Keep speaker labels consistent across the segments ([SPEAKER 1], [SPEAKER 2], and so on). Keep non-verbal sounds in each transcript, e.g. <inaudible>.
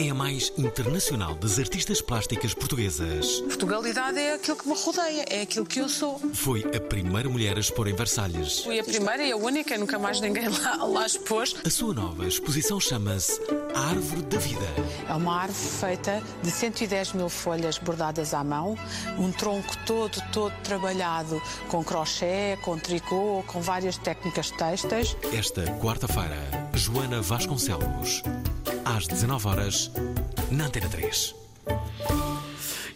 [SPEAKER 1] É a mais internacional das artistas plásticas portuguesas.
[SPEAKER 2] Portugalidade é aquilo que me rodeia, é aquilo que eu sou.
[SPEAKER 1] Foi a primeira mulher a expor em Versalhes.
[SPEAKER 2] Fui a primeira e a única, nunca mais ninguém lá, lá expôs.
[SPEAKER 1] A sua nova exposição chama-se A Árvore da Vida.
[SPEAKER 2] É uma árvore feita de 110 mil folhas bordadas à mão, um tronco todo, todo trabalhado com crochê, com tricô, com várias técnicas têxteis.
[SPEAKER 1] Esta quarta-feira, Joana Vasconcelos. Às 19 horas na Antena 3.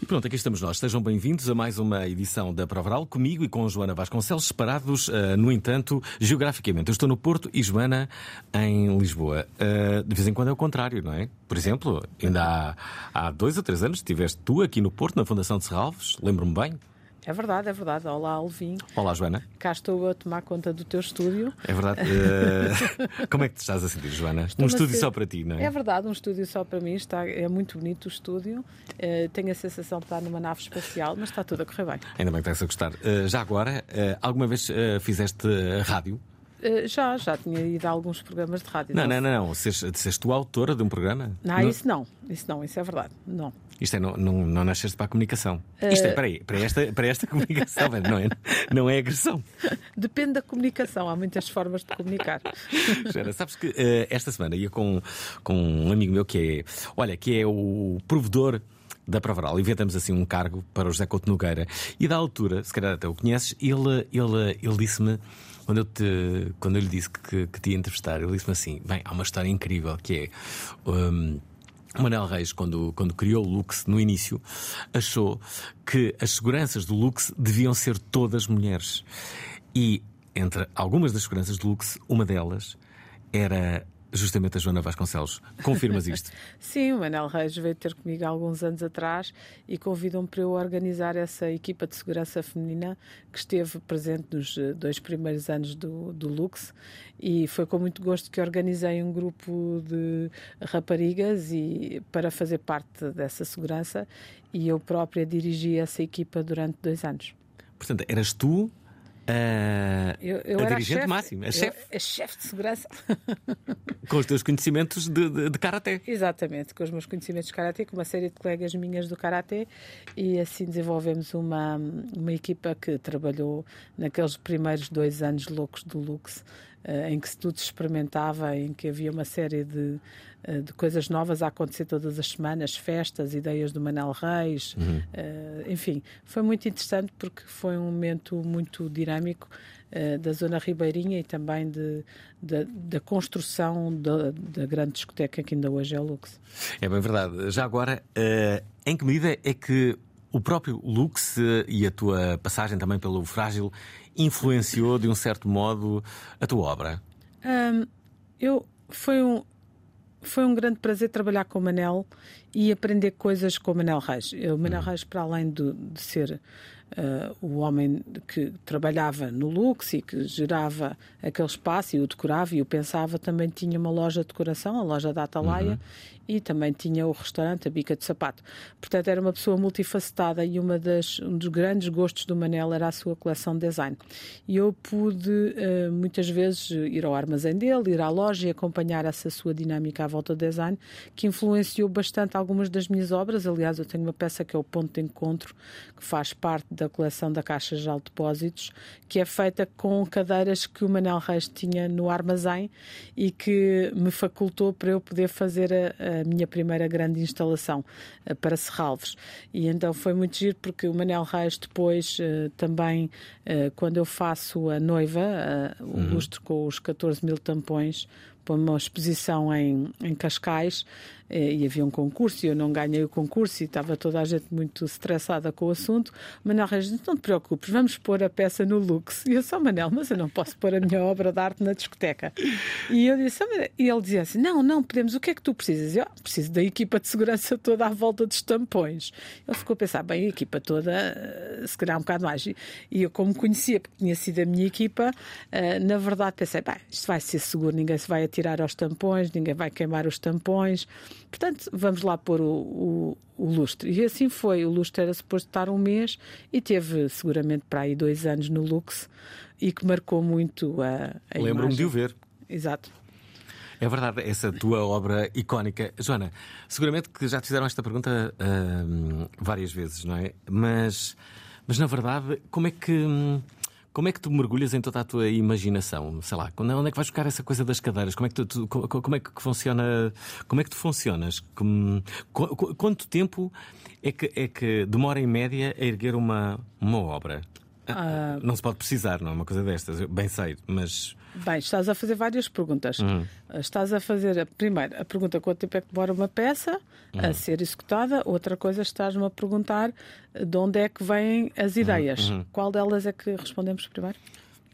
[SPEAKER 1] E pronto, aqui estamos nós. Sejam bem-vindos a mais uma edição da Provaral, comigo e com Joana Vasconcelos, separados, uh, no entanto, geograficamente. Eu estou no Porto e Joana em Lisboa. Uh, de vez em quando é o contrário, não é? Por exemplo, ainda há, há dois ou três anos estiveste tu aqui no Porto, na Fundação de Serralves, lembro-me bem.
[SPEAKER 2] É verdade, é verdade. Olá, Alvim.
[SPEAKER 1] Olá, Joana.
[SPEAKER 2] Cá estou a tomar conta do teu estúdio.
[SPEAKER 1] É verdade. Uh, <laughs> como é que te estás a sentir, Joana? um
[SPEAKER 2] Estou-me a
[SPEAKER 1] estúdio
[SPEAKER 2] ser-
[SPEAKER 1] só para ti, não é?
[SPEAKER 2] É verdade, um estúdio só para mim. Está, é muito bonito o estúdio. Eh, tenho a sensação de estar numa nave espacial, mas está tudo a correr bem.
[SPEAKER 1] Ainda bem que estás a gostar. Uh, já agora, uh, alguma vez uh, fizeste uh, rádio?
[SPEAKER 2] Já, já tinha ido a alguns programas de rádio.
[SPEAKER 1] Não, não, não. não. Seste, seste tu a autora de um programa?
[SPEAKER 2] Não, isso não. Isso não, isso é verdade. Não.
[SPEAKER 1] Isto é, não, não, não nasceste para a comunicação.
[SPEAKER 2] Eh,
[SPEAKER 1] Isto é, peraí, para esta, para esta comunicação, não é, não é agressão.
[SPEAKER 2] Depende da comunicação. Há muitas formas de comunicar. <laughs>
[SPEAKER 1] Gera, sabes que eh, esta semana ia com, com um amigo meu que é, olha, que é o provedor da Provaral. Inventamos assim um cargo para o José Couto Nogueira. E da altura, se calhar até o conheces, ele, ele, ele disse-me, quando eu, te, quando eu lhe disse que, que te ia entrevistar, ele disse-me assim: bem, há uma história incrível que é. o Manel Reis, quando, quando criou o Lux no início, achou que as seguranças do Lux deviam ser todas mulheres. E entre algumas das seguranças do Lux, uma delas era justamente a Joana Vasconcelos. Confirmas isto? <laughs>
[SPEAKER 2] Sim, o Manel Reis veio ter comigo há alguns anos atrás e convidou-me para eu organizar essa equipa de segurança feminina que esteve presente nos eh, dois primeiros anos do, do Lux e foi com muito gosto que organizei um grupo de raparigas e para fazer parte dessa segurança e eu própria dirigi essa equipa durante dois anos.
[SPEAKER 1] Portanto, eras tu a,
[SPEAKER 2] Eu, eu
[SPEAKER 1] a dirigente máxima, a chefe,
[SPEAKER 2] a chefe de segurança. <laughs>
[SPEAKER 1] com os teus conhecimentos de, de, de karaté.
[SPEAKER 2] Exatamente, com os meus conhecimentos de karatê, com uma série de colegas minhas do karatê, e assim desenvolvemos uma, uma equipa que trabalhou naqueles primeiros dois anos loucos do Lux, eh, em que tudo se experimentava, em que havia uma série de, de coisas novas a acontecer todas as semanas, festas, ideias do Manel Reis, eh, enfim, foi muito interessante porque foi um momento muito dinâmico eh, da zona ribeirinha e também de, da, da construção da, da grande discoteca que ainda hoje é o Lux.
[SPEAKER 1] É bem verdade. Já agora, eh, em que medida é que o próprio Lux eh, e a tua passagem também pelo Frágil influenciou de um certo modo a tua obra?
[SPEAKER 2] Hum, eu foi um foi um grande prazer trabalhar com o Manel e aprender coisas com o Manel Reis. O Manel Reis, para além de, de ser uh, o homem que trabalhava no Lux e que gerava aquele espaço e o decorava e o pensava, também tinha uma loja de decoração, a loja da Atalaia, e também tinha o restaurante, a Bica de Sapato. Portanto, era uma pessoa multifacetada e uma das, um dos grandes gostos do Manel era a sua coleção de design. E eu pude eh, muitas vezes ir ao armazém dele, ir à loja e acompanhar essa sua dinâmica à volta do design, que influenciou bastante algumas das minhas obras. Aliás, eu tenho uma peça que é o Ponto de Encontro, que faz parte da coleção da Caixa Geral de Depósitos, que é feita com cadeiras que o Manel Reis tinha no armazém e que me facultou para eu poder fazer a, a minha primeira grande instalação uh, para Serralves. E então foi muito giro porque o Manel Reis depois uh, também, quando eu faço a noiva, o uhum. lustre com os 14 mil tampões, para uma exposição em, em Cascais eh, e havia um concurso e eu não ganhei o concurso e estava toda a gente muito estressada com o assunto. Manel Reis Não te preocupes, vamos pôr a peça no Lux. E eu só, Manel, mas eu não posso pôr a minha obra de arte na discoteca. E eu disse: E ele dizia assim: Não, não, podemos, o que é que tu precisas? Eu ah, preciso da equipa de segurança toda à volta dos tampões. Ele ficou a pensar: Bem, a equipa toda, eh, se calhar um bocado mais. E eu, como conhecia, porque tinha sido a minha equipa, eh, na verdade pensei: Bem, isto vai ser seguro, ninguém se vai atirar aos tampões, ninguém vai queimar os tampões. Portanto, vamos lá pôr o, o, o lustre. E assim foi. O lustre era suposto estar um mês e teve seguramente para aí dois anos no Lux e que marcou muito a, a
[SPEAKER 1] Lembro-me de o ver.
[SPEAKER 2] Exato.
[SPEAKER 1] É verdade, essa tua obra icónica. Joana, seguramente que já te fizeram esta pergunta uh, várias vezes, não é? Mas, mas na verdade, como é que. Como é que tu mergulhas em toda a tua imaginação? Sei lá, onde é que vais buscar essa coisa das cadeiras? Como é que tu, tu como é que funciona? Como é que tu funcionas? Como, quanto tempo é que, é que demora em média a erguer uma, uma obra? Uh... Não se pode precisar, não é uma coisa destas, bem sei, mas.
[SPEAKER 2] Bem, estás a fazer várias perguntas. Uhum. Estás a fazer, a, primeiro, a pergunta quanto tempo é que demora uma peça uhum. a ser executada. Outra coisa, estás-me a perguntar de onde é que vêm as ideias. Uhum. Qual delas é que respondemos primeiro?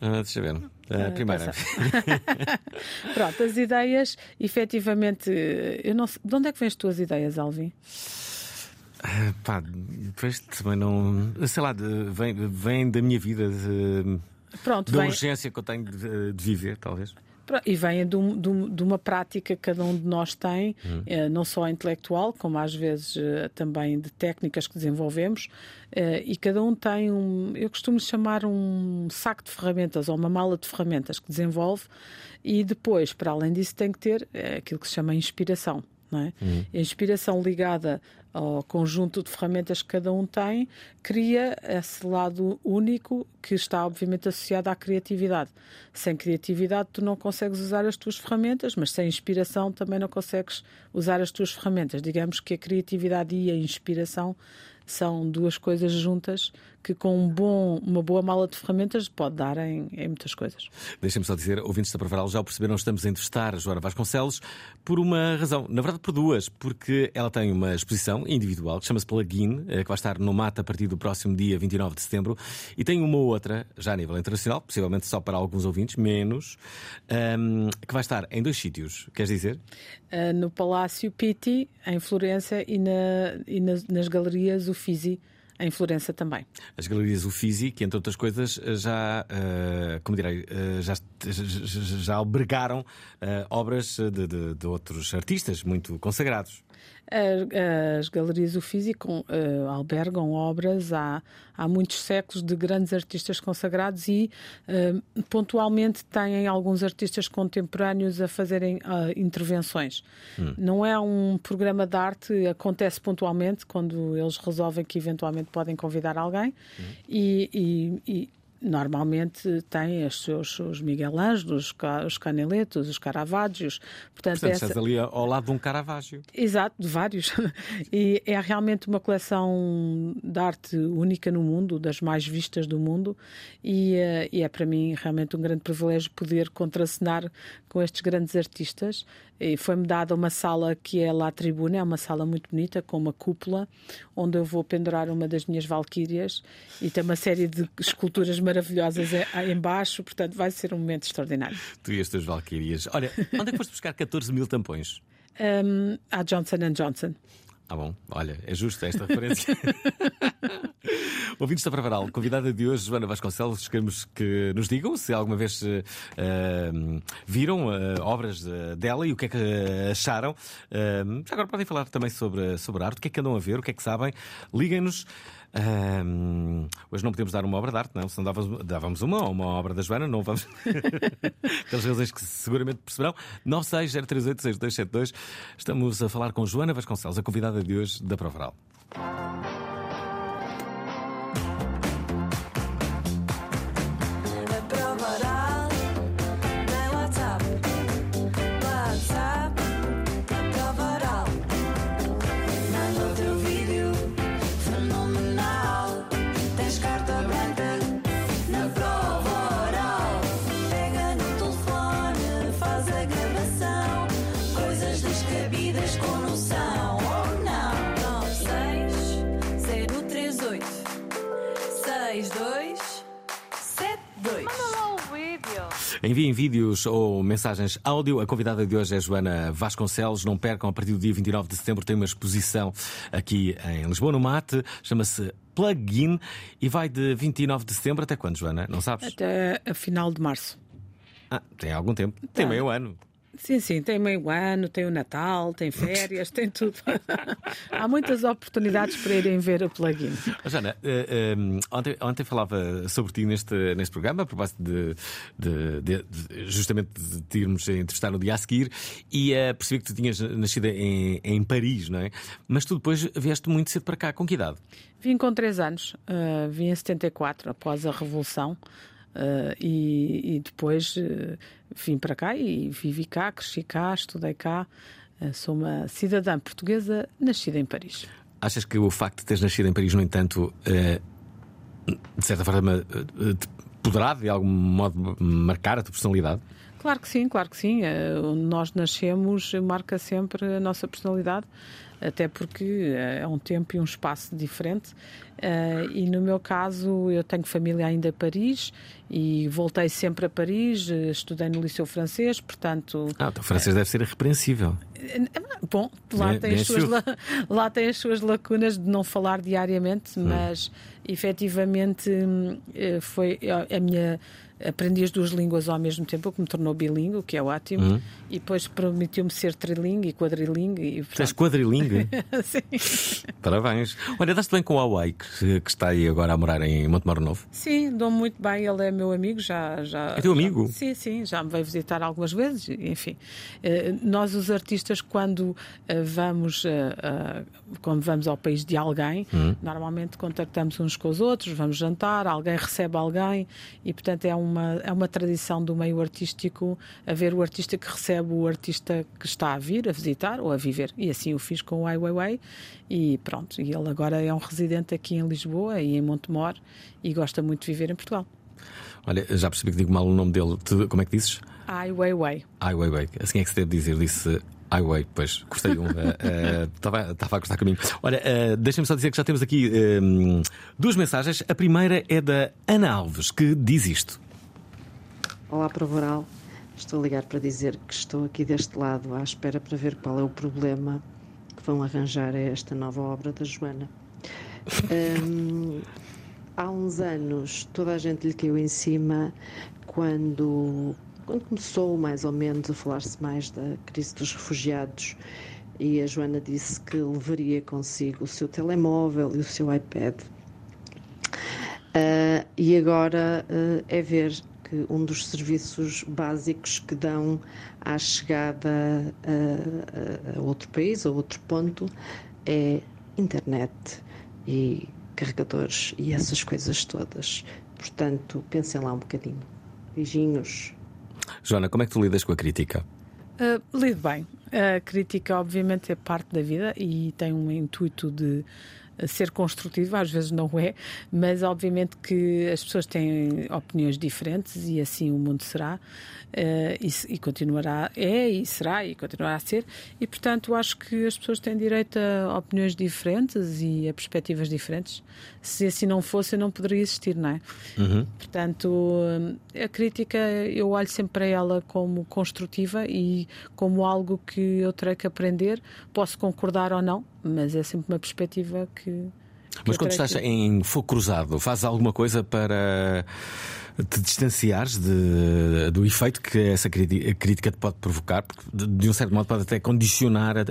[SPEAKER 1] Uh, deixa eu ver. Uh, uh, primeira. <laughs>
[SPEAKER 2] Pronto, as ideias, efetivamente, eu não sei, de onde é que vêm as tuas ideias, Alvin?
[SPEAKER 1] Pá, depois também não. Sei lá, vem, vem da minha vida, de, Pronto, da vem... urgência que eu tenho de, de viver, talvez.
[SPEAKER 2] E vem de, um, de, uma prática que cada um de nós tem, hum. não só intelectual, como às vezes eh, também de técnicas que desenvolvemos, eh, e cada um tem um, eu costumo chamar um saco de ferramentas ou uma mala de ferramentas que desenvolve, e depois, para além disso, tem que ter aquilo que se chama inspiração. Não é? Hum. A inspiração ligada ao conjunto de ferramentas que cada um tem, cria esse lado único que está obviamente associado à criatividade. Sem criatividade tu não consegues usar as tuas ferramentas, mas sem inspiração também não consegues usar as tuas ferramentas. Digamos que a criatividade e a inspiração são duas coisas juntas que com um bom, uma boa mala de ferramentas pode dar em, em muitas coisas.
[SPEAKER 1] Deixem-me só dizer, ouvintes da Provaral já o perceberam, estamos a entrevistar a Joana Vasconcelos por uma razão, na verdade por duas, porque ela tem uma exposição individual que chama-se Plugin, eh, que vai estar no MAT a partir do próximo dia 29 de setembro, e tem uma outra, já a nível internacional, possivelmente só para alguns ouvintes, menos, um, ehm, que vai estar em dois sítios, queres dizer?
[SPEAKER 2] Uh, no Palácio Pitti, em Florença, e, na, e nas, nas galerias Uffizi, em Florença também.
[SPEAKER 1] As galerias Uffizi, que entre outras coisas já, uh, como direi, uh, já, já, albergaram obras de, de, de outros artistas muito consagrados.
[SPEAKER 2] As galerias do Físico uh, albergam obras há, há muitos séculos de grandes artistas consagrados e uh, pontualmente têm alguns artistas contemporâneos a fazerem uh, intervenções. Hum. Não é um programa de arte, acontece pontualmente quando eles resolvem que eventualmente podem convidar alguém hum. e, e, e normalmente tem os seus os Miguel Ângelos, os Caneletos, os Caravaggio.
[SPEAKER 1] Portanto, Portanto essa... estás ali ao lado de um Caravaggio.
[SPEAKER 2] Exato, de vários. <laughs> E é realmente uma coleção de arte única no mundo, das mais vistas do mundo, e, eh, e é para mim realmente um grande privilégio poder contracenar com estes grandes artistas e foi-me dada uma sala que é lá a tribuna, é uma sala muito bonita, com uma cúpula, onde eu vou pendurar uma das minhas valquírias e tem uma série de esculturas maravilhosas embaixo, portanto vai ser um momento extraordinário.
[SPEAKER 1] Tu e as tuas valquírias. Olha, onde é que foste buscar 14 mil tampões?
[SPEAKER 2] Um, à Johnson Johnson.
[SPEAKER 1] Ah, bom, olha, é justo esta referência. <laughs> Ouvintes da Pravaral, convidada de hoje, Joana Vasconcelos, queremos que nos digam se alguma vez uh, viram uh, obras dela e o que é que acharam. Uh, agora podem falar também sobre, sobre arte, o que é que andam a ver, o que é que sabem. Liguem-nos. Um, hoje não podemos dar uma obra de arte, não, senão dávamos, dávamos uma uma obra da Joana, não vamos. <laughs> Pelas razões que seguramente perceberão. 960386272. Estamos a falar com Joana Vasconcelos, a convidada de hoje da Provaral. Enviem vídeos ou mensagens áudio. A convidada de hoje é Joana Vasconcelos. Não percam, a partir do dia 29 de setembro tem uma exposição aqui em Lisboa, no Mate. Chama-se Plugin e vai de 29 de setembro até quando, Joana? Não sabes?
[SPEAKER 2] Até a final de março.
[SPEAKER 1] Ah, tem algum tempo. Tem
[SPEAKER 2] Tá.
[SPEAKER 1] meio ano.
[SPEAKER 2] Sim, sim, tem meio ano, tem o Natal, tem férias, tem tudo. <laughs> Há muitas oportunidades para irem ver o plugin.
[SPEAKER 1] Oh, Joana, eh, eh, ontem, ontem falava sobre ti neste, neste programa, a propósito de, de- de- de- justamente de te irmos entrevistar no dia a seguir, e eh, percebi que tu tinhas nascido em, em Paris, não é? Mas tu depois vieste muito cedo para cá. Com que idade?
[SPEAKER 2] Vim com 3 anos, uh, vim em 74, após a Revolução, uh, e, e depois uh, vim para cá e vivi cá, cresci cá, estudei cá. Uh, sou uma cidadã portuguesa nascida em Paris.
[SPEAKER 1] Achas que o facto de teres nascido em Paris, no entanto, de certa forma, te poderá de algum modo marcar a tua personalidade?
[SPEAKER 2] Claro que sim, claro que sim. Onde nós nascemos marca sempre a nossa personalidade, até porque eh, é um tempo e um espaço diferente. Eh, E no meu caso, eu tenho família ainda em Paris e voltei sempre a Paris, eh, estudei no Liceu Francês, portanto.
[SPEAKER 1] Ah, o teu francês deve ser irrepreensível.
[SPEAKER 2] Bom, lá
[SPEAKER 1] Bem-
[SPEAKER 2] tem,
[SPEAKER 1] bem
[SPEAKER 2] as suas, la- lá tem as suas lacunas de não falar diariamente, mas efetivamente hum, foi a minha. Aprendi as duas línguas ao mesmo tempo, o que me tornou bilingue, o que é ótimo, e depois permitiu-me ser trilingue e quadrilingue. E,
[SPEAKER 1] Tu és
[SPEAKER 2] portanto,
[SPEAKER 1] quadrilingue. <laughs>
[SPEAKER 2] sim.
[SPEAKER 1] Parabéns. Olha, dás-te bem com o Huawei, que, que está aí agora a morar em Montemoro Novo.
[SPEAKER 2] Sim, dou muito bem. Ele é meu amigo, já. já
[SPEAKER 1] É teu amigo?
[SPEAKER 2] já- sim, sim, já me veio visitar algumas vezes. Enfim, Eh, nós, os artistas, quando eh, vamos, eh, quando vamos ao país de alguém,
[SPEAKER 1] Hum.
[SPEAKER 2] normalmente contactamos uns com os outros, vamos jantar, alguém recebe alguém e, portanto, é uma, é uma tradição do meio artístico haver o artista que recebe o artista que está a vir, a visitar ou a viver. E assim o fiz com o Ai Weiwei e pronto. E ele agora é um residente aqui em Lisboa e em Montemor e gosta muito de viver em Portugal.
[SPEAKER 1] Olha, já percebi que digo mal o nome dele. Como é que dizes?
[SPEAKER 2] Ai Weiwei.
[SPEAKER 1] Ai Weiwei. Assim é que se deve dizer. Disse Ai Weiwei. Pois, gostei um. <laughs> Estava a gostar caminho. Olha, eh, deixem-me só dizer que já temos aqui eh, duas mensagens. A primeira é da Ana Alves, que diz isto.
[SPEAKER 3] Olá, Provoral. Estou a ligar para dizer que estou aqui deste lado à espera para ver qual é o problema que vão arranjar a esta nova obra da Joana. Hum, há uns anos toda a gente lhe caiu em cima quando, quando começou mais ou menos a falar-se mais da crise dos refugiados e a Joana disse que levaria consigo o seu telemóvel e o seu iPad. Ah, e agora ah, é ver que um dos serviços básicos que dão à chegada a, a- outro país, a outro ponto, é internet e carregadores e essas coisas todas. Portanto, pensem lá um bocadinho. Beijinhos.
[SPEAKER 1] Joana, como é que tu lidas com a crítica?
[SPEAKER 2] Uh, lido bem. A crítica, obviamente, é parte da vida e tem um intuito de ser construtivo, às vezes não é, mas obviamente que as pessoas têm opiniões diferentes e assim o mundo será. uh, e, e continuará, é e será e continuará a ser, e portanto acho que as pessoas têm direito a opiniões diferentes e a perspectivas diferentes. Se assim não fosse, eu não poderia existir, não é? Portanto, a crítica eu olho sempre para ela como construtiva e como algo que eu terei que aprender. Posso concordar ou não, mas é sempre uma perspectiva que. que
[SPEAKER 1] Mas quando estás
[SPEAKER 2] que-
[SPEAKER 1] em fogo cruzado, fazes alguma coisa para te distanciares de- do efeito que essa crítica te pode provocar? Porque, de, um certo modo, pode até condicionar a,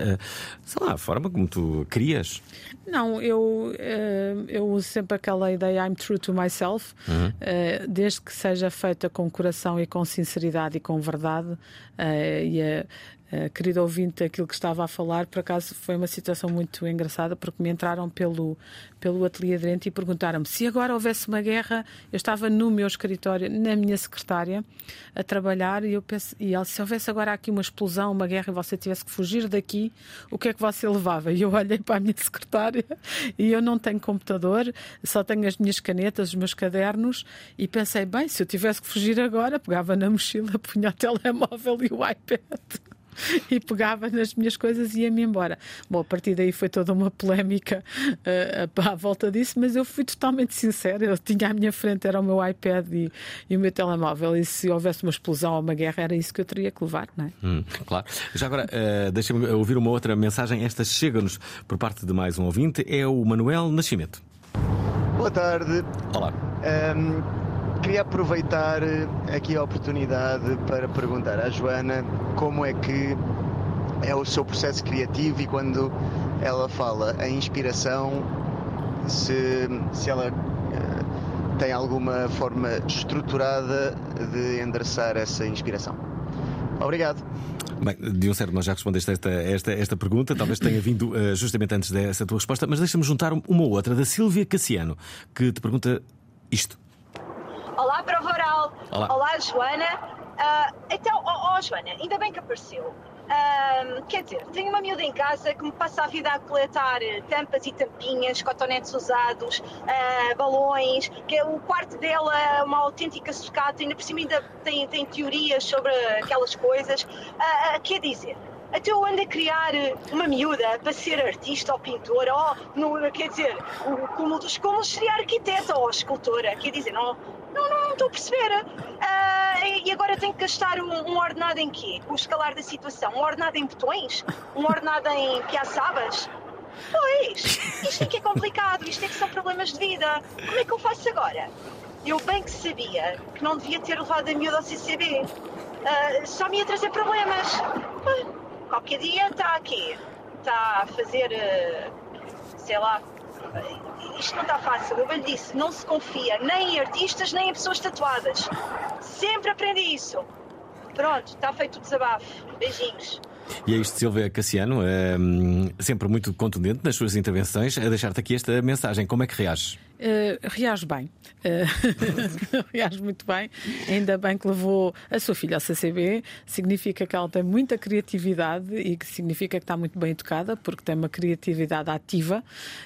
[SPEAKER 1] sei lá, a forma como tu crias.
[SPEAKER 2] Não, eu, eh, eu uso sempre aquela ideia I'm true to myself, eh, desde que seja feita com coração e com sinceridade e com verdade. eh, e a querida ouvinte, aquilo que estava a falar, por acaso foi uma situação muito engraçada, porque me entraram pelo, pelo ateliê de dentro e perguntaram-me se agora houvesse uma guerra. Eu estava no meu escritório, na minha secretária, a trabalhar, e eu penso, e se houvesse agora aqui uma explosão, uma guerra, e você tivesse que fugir daqui, o que é que você levava? E eu olhei para a minha <laughs> secretária e eu não tenho computador, só tenho as minhas canetas, os meus cadernos, e pensei, bem, se eu tivesse que fugir agora, pegava na mochila, <laughs> punha o telemóvel e o iPad. <laughs> e pegava nas minhas coisas e ia-me embora. Bom, a partir daí foi toda uma polémica uh, à volta disso, mas eu fui totalmente sincera. Eu tinha à minha frente, era o meu iPad e, e o meu telemóvel, e se houvesse uma explosão ou uma guerra, era isso que eu teria que levar, não é?
[SPEAKER 1] Hum, claro. Já agora, uh, deixa-me ouvir uma outra mensagem. Esta chega-nos por parte de mais um ouvinte, é o Manuel Nascimento.
[SPEAKER 4] Boa tarde.
[SPEAKER 1] Olá.
[SPEAKER 4] Um, queria aproveitar aqui a oportunidade para perguntar à Joana como é que é o seu processo criativo e quando ela fala em inspiração, se, se ela uh, tem alguma forma estruturada de endereçar essa inspiração. Obrigado.
[SPEAKER 1] Bem, de um certo, nós já respondeste esta, esta, esta pergunta, talvez tenha vindo uh, justamente antes dessa tua resposta, mas deixa-me juntar uma outra, da Silvia Cassiano, que te pergunta isto.
[SPEAKER 5] Olá, Prova Oral.
[SPEAKER 1] Olá.
[SPEAKER 5] Olá, Joana. Uh, então, ó oh, oh, Joana, ainda bem que apareceu. Um, quer dizer, tenho uma miúda em casa que me passa a vida a coletar tampas e tampinhas, cotonetes usados, uh, balões, que é o quarto dela é uma autêntica sucata, ainda por cima ainda tem, tem teorias sobre aquelas coisas. Uh, quer dizer, até eu ando a criar uma miúda para ser artista ou pintora, ou, no, quer dizer, como, como seria arquiteta ou escultora, quer dizer, não, não, não, estou a perceber. Uh, e agora tenho que gastar um, um, ordenado em quê? O escalar da situação? Um ordenado em botões? Um ordenado em piaçabas? Pois, isto é que é complicado, isto é que são problemas de vida. Como é que eu faço agora? Eu bem que sabia que não devia ter levado a miúda ao CCB. Uh, ah, só me ia trazer problemas. Uh, qualquer dia está aqui. Está a fazer, uh, sei lá, isto não está fácil. Eu lhe disse, não se confia nem em artistas nem em pessoas tatuadas. Sempre aprendi isso. Pronto, está feito o desabafo. Beijinhos.
[SPEAKER 1] E é isto, Silvia Cassiano, é, sempre muito contundente nas suas intervenções, a deixar-te aqui esta mensagem. Como é que reages?
[SPEAKER 2] Uh, reage bem. Uh, <laughs> reage muito bem. Ainda bem que levou a sua filha ao CCB. Significa que ela tem muita criatividade e que significa que está muito bem educada, porque tem uma criatividade ativa.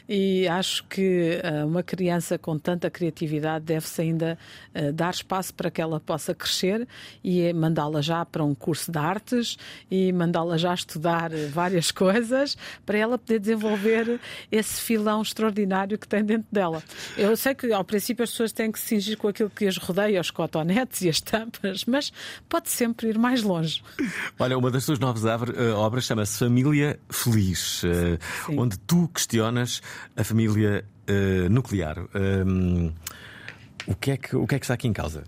[SPEAKER 2] E acho que uh, uma criança com tanta criatividade deve-se ainda dar espaço para que ela possa crescer e é mandá-la já para um curso de artes e mandá-la já estudar várias coisas para ela poder desenvolver esse filão extraordinário que tem dentro dela. Eu sei que ao princípio as pessoas têm que se cingir com aquilo que as rodeia, os cotonetes e as tampas, mas pode sempre ir mais longe.
[SPEAKER 1] Olha, uma das tuas novas eh, obras chama-se Família Feliz, eh, Sim. onde tu questionas a família uh, nuclear. Um, o, que é que, o que é que está aqui em causa?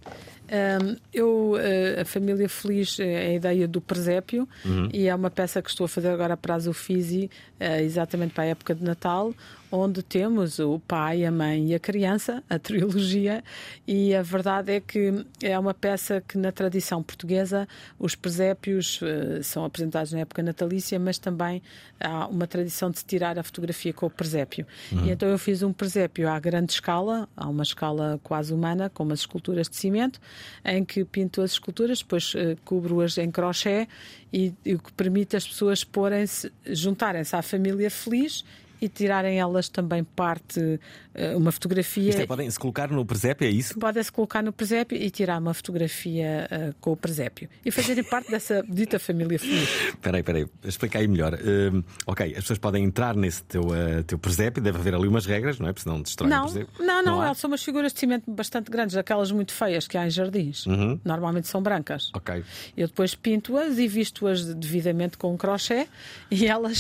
[SPEAKER 2] Um, eu, a Família Feliz é a ideia do presépio uhum. e é uma peça que estou a fazer agora para a Zufisi, exatamente para a época de Natal, onde temos o pai, a mãe e a criança, a trilogia, e a verdade é que é uma peça que na tradição portuguesa os presépios uh, são apresentados na época natalícia, mas também há uma tradição de se tirar a fotografia com o presépio. Uhum. E então eu fiz um presépio à grande escala, a uma escala quase humana, com umas esculturas de cimento, em que pinto as esculturas, depois uh, cubro-as em crochê e, e o que permite as pessoas porem-se, juntarem-se à família feliz e tirarem elas também parte, eh, uma fotografia.
[SPEAKER 1] Isto é, podem se colocar no presépio, é isso?
[SPEAKER 2] Podem-se colocar no presépio e tirar uma fotografia uh, com o presépio e fazerem parte dessa dita família feliz. <laughs>
[SPEAKER 1] Espera aí, espera aí, explica aí melhor. Uh, ok, as pessoas podem entrar nesse teu, uh, teu presépio, deve haver ali umas regras, não é? Porque senão destrói
[SPEAKER 2] não,
[SPEAKER 1] o presépio.
[SPEAKER 2] Não, não, não são umas figuras de cimento bastante grandes, aquelas muito feias que há em jardins. Uhum. Normalmente são brancas.
[SPEAKER 1] Ok.
[SPEAKER 2] Eu depois pinto-as e visto-as devidamente com um crochê e elas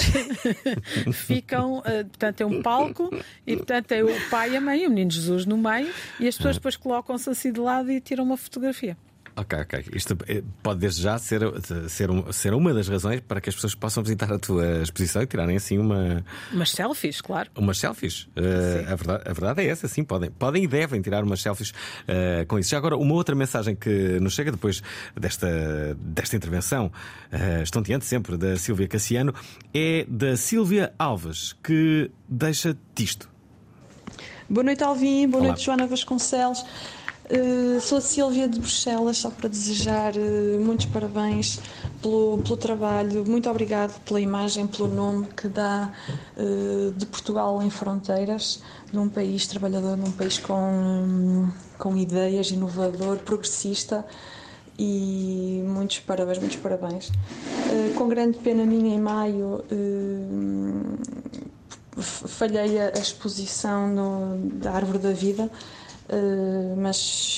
[SPEAKER 2] <laughs> ficam portanto é um palco e portanto é o pai e a mãe, o menino Jesus no meio e as pessoas depois colocam-se assim de lado e tiram uma fotografia.
[SPEAKER 1] Ok, ok. Isto eh, pode desde já ser, ser, ser uma das razões para que as pessoas possam visitar a tua exposição e tirarem assim uma.
[SPEAKER 2] Umas selfies, claro.
[SPEAKER 1] Umas selfies. Uh, a, verdade, a verdade é essa, sim, podem, podem e devem tirar umas selfies uh, com isso. Já agora, uma outra mensagem que nos chega depois desta, desta intervenção, uh, estonteante sempre, da Silvia Cassiano, é da Silvia Alves, que deixa-te isto.
[SPEAKER 6] Boa noite, Alvin. Boa Olá. noite, Joana Vasconcelos. Uh, sou a Silvia de Bruxelas, só para desejar uh, muitos parabéns pelo, pelo trabalho. Muito obrigado pela imagem, pelo nome que dá uh, de Portugal em fronteiras, num país trabalhador, num país com, um, com ideias, inovador, progressista. E muitos parabéns, muitos parabéns. com grande pena minha, em maio, falhei a, a exposição no, da Árvore da Vida. Uh, mas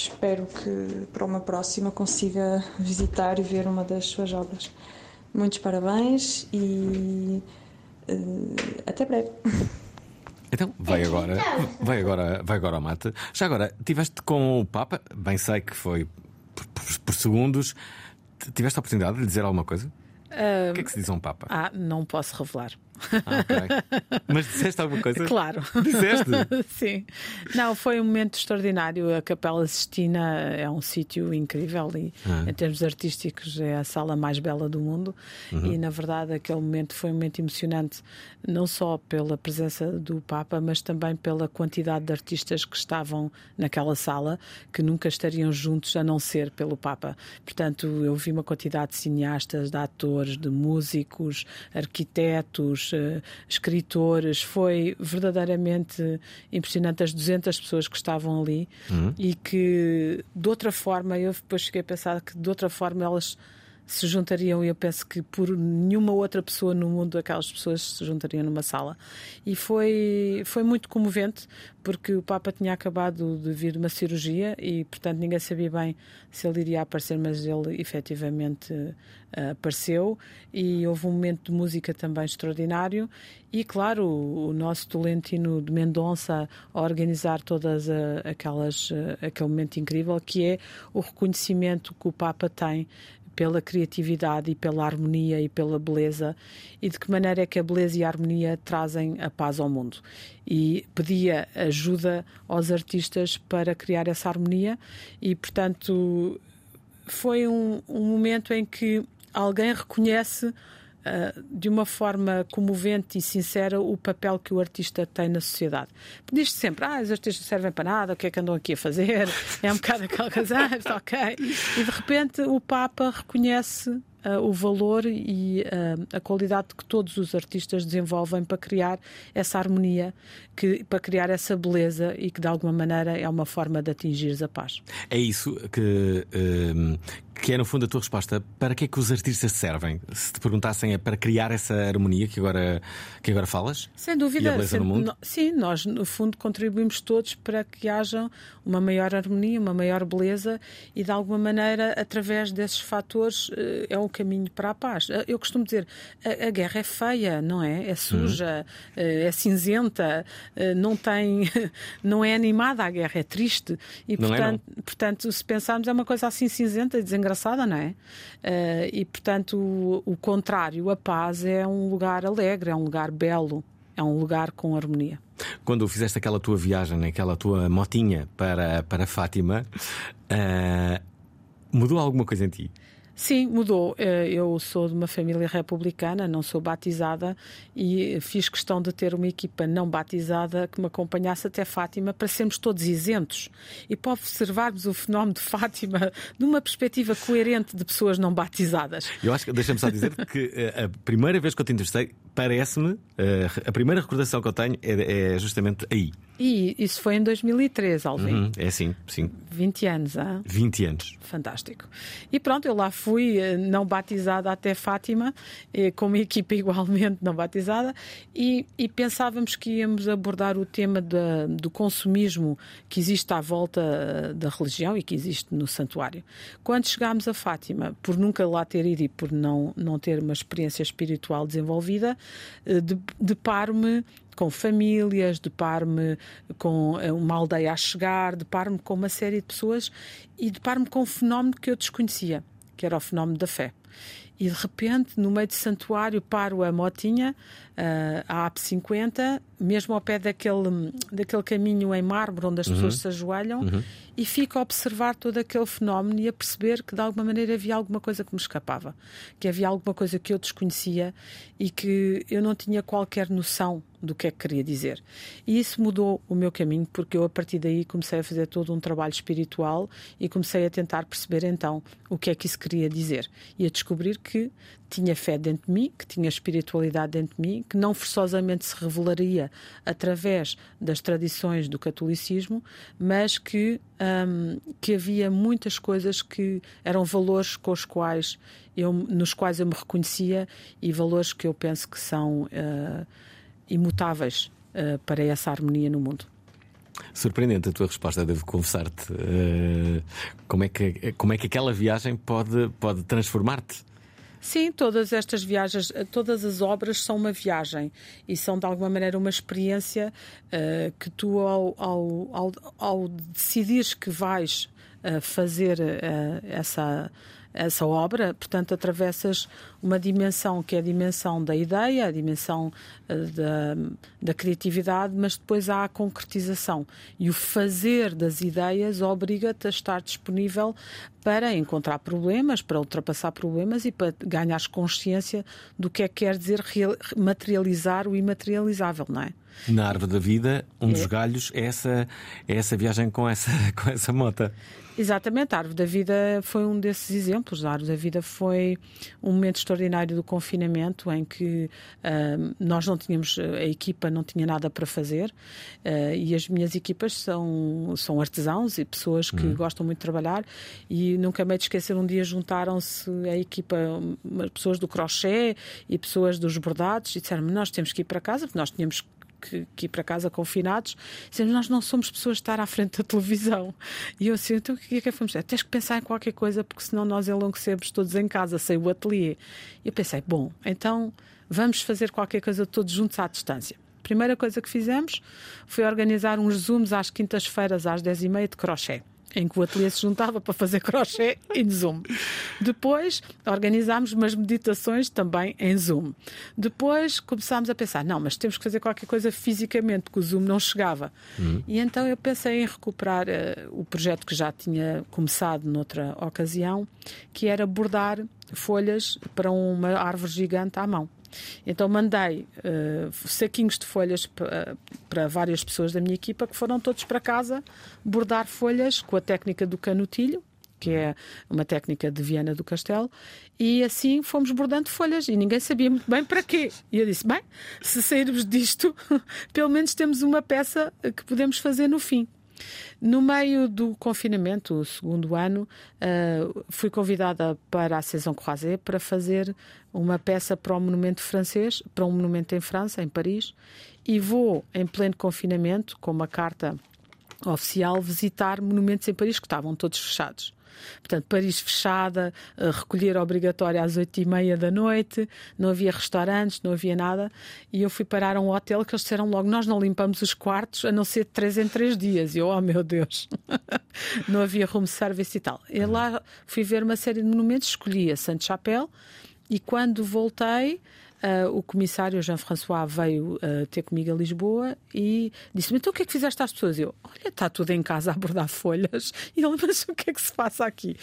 [SPEAKER 6] espero que para uma próxima consiga visitar e ver uma das suas obras. Muitos parabéns e uh, até breve. <laughs>
[SPEAKER 1] Então, vai agora, vai agora, vai agora ao mate. Já agora, tiveste com o Papa, bem sei que foi por, por, por segundos, tiveste a oportunidade de lhe dizer alguma coisa? Uh, o que é que se diz a um Papa?
[SPEAKER 2] Ah, não posso revelar.
[SPEAKER 1] Ah, okay. Mas disseste alguma coisa?
[SPEAKER 2] Claro.
[SPEAKER 1] Disseste? <laughs>
[SPEAKER 2] Sim. Não, foi um momento extraordinário. A Capela Sistina é um sítio incrível e, ah. em termos artísticos, é a sala mais bela do mundo. Uhum. E, na verdade, aquele momento foi um momento emocionante, não só pela presença do Papa, mas também pela quantidade de artistas que estavam naquela sala, que nunca estariam juntos a não ser pelo Papa. Portanto, eu vi uma quantidade de cineastas, de atores, de músicos, arquitetos uh, escritores. Foi verdadeiramente impressionante as 200 pessoas que estavam ali uhum. e que, de outra forma, eu depois cheguei a pensar que de outra forma elas se juntariam, e eu penso que por nenhuma outra pessoa no mundo aquelas pessoas se juntariam numa sala. E foi, foi muito comovente, porque o Papa tinha acabado de vir de uma cirurgia e, portanto, ninguém sabia bem se ele iria aparecer, mas ele efetivamente uh, apareceu. E houve um momento de música também extraordinário. E, claro, o, o nosso Tolentino de Mendonça a organizar todas uh, aquelas, uh, aquele momento incrível, que é o reconhecimento que o Papa tem pela criatividade e pela harmonia e pela beleza e de que maneira é que a beleza e a harmonia trazem a paz ao mundo. E pedia ajuda aos artistas para criar essa harmonia e, portanto, foi um, um momento em que alguém reconhece ah, de uma forma comovente e sincera o papel que o artista tem na sociedade. Diz-se sempre, ah, os artistas não servem para nada, o que é que andam aqui a fazer? <laughs> É um bocado aquela coisa, ah, ok. E de repente o Papa reconhece uh, o valor e uh, a qualidade que todos os artistas desenvolvem para criar essa harmonia, que, para criar essa beleza e que de alguma maneira é uma forma de atingir a paz.
[SPEAKER 1] É isso que, que é no fundo a tua resposta. Para que é que os artistas servem? Se te perguntassem é para criar essa harmonia que agora, que agora falas?
[SPEAKER 2] Sem dúvida.
[SPEAKER 1] E a beleza no mundo? No,
[SPEAKER 2] sim, nós no fundo contribuímos todos para que haja uma maior harmonia, uma maior beleza e de alguma maneira através desses fatores é o caminho para a paz. Eh, eu costumo dizer, a, a guerra é feia, não é? É suja, uhum. é cinzenta, eh, não tem, <laughs> não é animada a guerra, é triste. E não portanto, é, portanto, se pensarmos, é uma coisa assim cinzenta e desengraçada, não é? E portanto, o, o contrário, a paz é um lugar alegre, é um lugar belo, é um lugar com harmonia.
[SPEAKER 1] Quando fizeste aquela tua viagem, aquela tua motinha para, para Fátima, uh, mudou alguma coisa em ti?
[SPEAKER 2] Sim, mudou. Eh, eu sou de uma família republicana, não sou batizada e fiz questão de ter uma equipa não batizada que me acompanhasse até Fátima para sermos todos isentos e para observarmos o fenómeno de Fátima <laughs> de uma perspectiva coerente de pessoas não batizadas.
[SPEAKER 1] Eu acho que, deixa-me só dizer que eh, a primeira vez que eu te entrevistei, parece-me, eh, a primeira recordação que eu tenho é, é justamente aí.
[SPEAKER 2] E isso foi em 2003, Alvin. Uhum,
[SPEAKER 1] é sim, sim.
[SPEAKER 2] 20 anos, ah?
[SPEAKER 1] 20 anos.
[SPEAKER 2] Fantástico. E pronto, eu lá fui, eh, não batizada até Fátima, eh, com uma equipa <laughs> igualmente não batizada, e, e pensávamos que íamos abordar o tema da, do consumismo que existe à volta da religião e que existe no santuário. Quando chegámos a Fátima, por nunca lá ter ido e por não, não ter uma experiência espiritual desenvolvida, deparo-me com famílias, deparo-me com eh, uma aldeia a chegar, deparo-me com uma série de pessoas e deparo-me com um fenómeno que eu desconhecia, que era o fenómeno da fé. E de repente, no meio de santuário, paro a motinha, uh, a AP 50, mesmo ao pé daquele, daquele caminho em mármore onde as uhum. pessoas se ajoelham, uhum. E fico a observar todo aquele fenómeno e a perceber que de alguma maneira havia alguma coisa que me escapava, que havia alguma coisa que eu desconhecia e que eu não tinha qualquer noção do que é que queria dizer. E isso mudou o meu caminho, porque eu a partir daí comecei a fazer todo um trabalho espiritual e comecei a tentar perceber então o que é que isso queria dizer e a descobrir que tinha fé dentro de mim, que tinha espiritualidade dentro de mim, que não forçosamente se revelaria através das tradições do catolicismo, mas que, hum, que havia muitas coisas que eram valores com os quais eu, nos quais eu me reconhecia e valores que eu penso que são uh, imutáveis uh, para essa harmonia no mundo.
[SPEAKER 1] Surpreendente a tua resposta, devo confessar-te. Uh, como, é que, como é que aquela viagem pode, pode transformar-te?
[SPEAKER 2] Sim, todas estas viagens, todas as obras são uma viagem e são de alguma maneira uma experiência uh, que tu, ao, ao, ao, ao decidires que vais uh, fazer uh, essa essa obra, portanto, atravessas uma dimensão que é a dimensão da ideia, a dimensão uh, da, da criatividade, mas depois há a concretização. E o fazer das ideias obriga-te a estar disponível para encontrar problemas, para ultrapassar problemas e para ganhar consciência do que é que quer dizer materializar o imaterializável, não é?
[SPEAKER 1] Na árvore da vida, um é. dos galhos é essa, é essa viagem com essa, <laughs> com essa mota.
[SPEAKER 2] Exatamente, a Árvore da Vida foi um desses exemplos. A Árvore da Vida foi um momento extraordinário do confinamento em que uh, nós não tínhamos, a equipa não tinha nada para fazer uh, e as minhas equipas são, são artesãos e pessoas que uhum. gostam muito de trabalhar e nunca me de esquecer, um dia juntaram-se a equipa, pessoas do crochê e pessoas dos bordados e disseram-me, nós temos que ir para casa porque nós tínhamos que, que ir para casa confinados, dizendo nós não somos pessoas de estar à frente da televisão. E eu assim, então o que é que fazer? Tens que pensar em qualquer coisa, porque senão nós enlouquecemos todos em casa, sem o ateliê. E eu pensei, bom, então vamos fazer qualquer coisa todos juntos à distância. Primeira coisa que fizemos foi organizar uns zooms às quintas-feiras às 10h30 de crochê em que o ateliê se juntava para fazer crochê em Zoom. Depois organizámos umas meditações também em Zoom. Depois começámos a pensar, não, mas temos que fazer qualquer coisa fisicamente, porque o Zoom não chegava. Uhum. E então eu pensei em recuperar uh, o projeto que já tinha começado noutra ocasião, que era bordar folhas para uma árvore gigante à mão. Então mandei uh, saquinhos de folhas para várias pessoas da minha equipa que foram todos para casa bordar folhas com a técnica do canutilho, que é uma técnica de Viana do Castelo, e assim fomos bordando folhas e ninguém sabia muito bem para quê. E eu disse: bem, se sairmos disto, <laughs> pelo menos temos uma peça que podemos fazer no fim. No meio do confinamento, o segundo ano, uh, fui convidada para a Saison Croisée para fazer uma peça para o monumento francês, para um monumento em França, em Paris, e vou, em pleno confinamento, com uma carta oficial, visitar monumentos em Paris que estavam todos fechados. Portanto, Paris fechada, recolher obrigatória às oito e meia da noite, não havia restaurantes, não havia nada. E eu fui parar a um hotel que eles disseram logo: Nós não limpamos os quartos a não ser de três em três dias. E eu, oh meu Deus, <laughs> não havia room service e tal. E lá fui ver uma série de monumentos, escolhi a Sainte-Chapelle e quando voltei Uh, o comissário Jean-François veio uh, ter comigo a Lisboa e disse-me: Então o que é que fizeste às pessoas? Eu, olha, está tudo em casa a abordar folhas. <laughs> E ele, mas o que é que se passa aqui?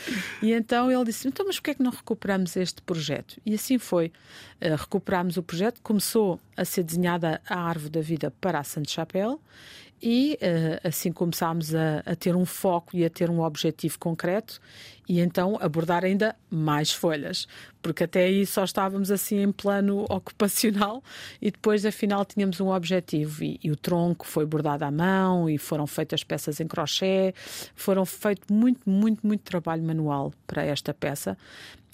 [SPEAKER 2] E então ele disse: Então, mas porquê é que não recuperamos este projeto? E assim foi. Uh, recuperámos o projeto, começou a ser desenhada a árvore da vida para a Sainte-Chapelle e uh, assim começámos a, a, ter um foco e a ter um objetivo concreto e então abordar ainda mais folhas, porque até aí só estávamos assim em plano <laughs> ocupacional e depois afinal tínhamos um objetivo e, e o tronco foi bordado à mão e foram feitas peças em crochê, foram feito muito, muito, muito trabalho manual para esta peça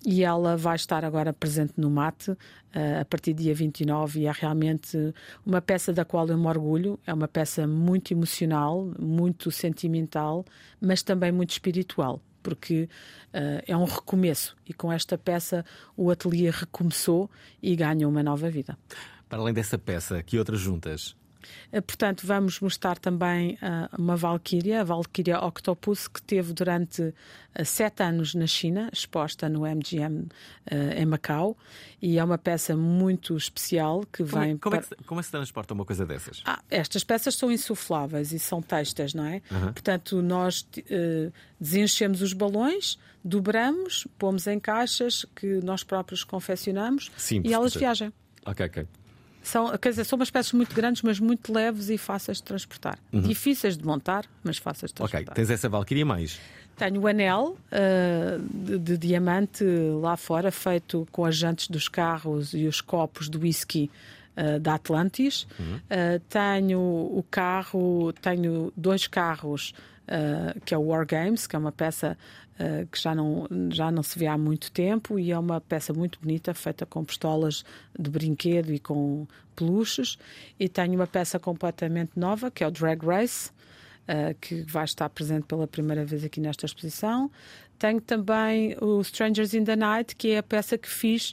[SPEAKER 2] e ela vai estar agora presente no MAT uh, a partir do dia 29 e é realmente uma peça da qual eu me orgulho. É uma peça muito emocional, muito sentimental, mas também muito espiritual, porque uh, é um recomeço e com esta peça o ateliê recomeçou e ganhou uma nova vida.
[SPEAKER 1] Para além dessa peça, que outras juntas?
[SPEAKER 2] Eh, portanto, vamos mostrar também uh, uma Valkyria, a Valkyria Octopus, que teve durante uh, sete anos na China, exposta no MGM uh, em Macau, e é uma peça muito especial que
[SPEAKER 1] como, é-
[SPEAKER 2] vem.
[SPEAKER 1] Como, é que, como é que se transporta uma coisa dessas?
[SPEAKER 2] Ah, estas peças são insufláveis e são textas, não é?
[SPEAKER 1] Uhum.
[SPEAKER 2] Portanto, nós desenchemos os balões, dobramos, pomos em caixas que nós próprios confeccionamos
[SPEAKER 1] Sim,
[SPEAKER 2] e elas viajam.
[SPEAKER 1] Ok, ok.
[SPEAKER 2] São, quer dizer, são umas peças muito grandes, mas muito leves e fáceis de transportar. Difíceis de montar, mas fáceis de
[SPEAKER 1] Ok,
[SPEAKER 2] transportar.
[SPEAKER 1] tens essa Valkyria mais.
[SPEAKER 2] Tenho o anel uh, de, de diamante lá fora, feito com as jantes dos carros e os copos de whisky uh, da Atlantis. Uh, tenho o carro, tenho dois carros, uh, que é o War Games, que é uma peça uh, que já não, já não se vê há muito tempo e é uma peça muito bonita, feita com pistolas de brinquedo e com peluches. E tenho uma peça completamente nova, que é o Drag Race. Uh, que vai estar presente pela primeira vez aqui nesta exposição. Tenho também o Strangers in the Night, que é a peça que fiz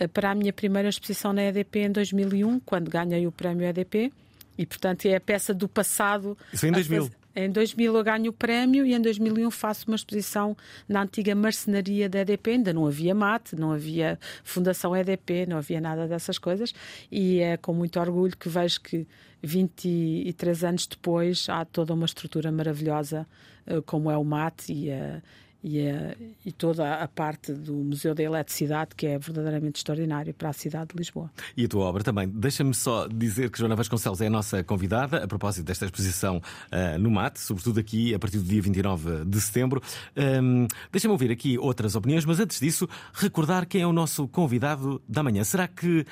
[SPEAKER 2] uh, para a minha primeira exposição na EDP em 2001, quando ganhei o prémio EDP. E, portanto, é a peça do passado.
[SPEAKER 1] Isso em
[SPEAKER 2] a
[SPEAKER 1] 2000.
[SPEAKER 2] faz- Em 2000 eu ganho o prémio e em 2001 faço uma exposição na antiga marcenaria da EDP. Ainda não havia mate, não havia Fundação EDP, não havia nada dessas coisas. E é com muito orgulho que vejo que 23 anos depois há toda uma estrutura maravilhosa eh, como é o mate e a. E, a- e toda a parte do Museu da Eletricidade, que é verdadeiramente extraordinário para a cidade de Lisboa.
[SPEAKER 1] E a tua obra também. Deixa-me só dizer que Joana Vasconcelos é a nossa convidada a propósito desta exposição ah, no MAT, sobretudo aqui a partir do dia 29 de setembro. Ahm, Deixa-me ouvir aqui outras opiniões, mas antes disso, recordar quem é o nosso convidado da manhã. Será que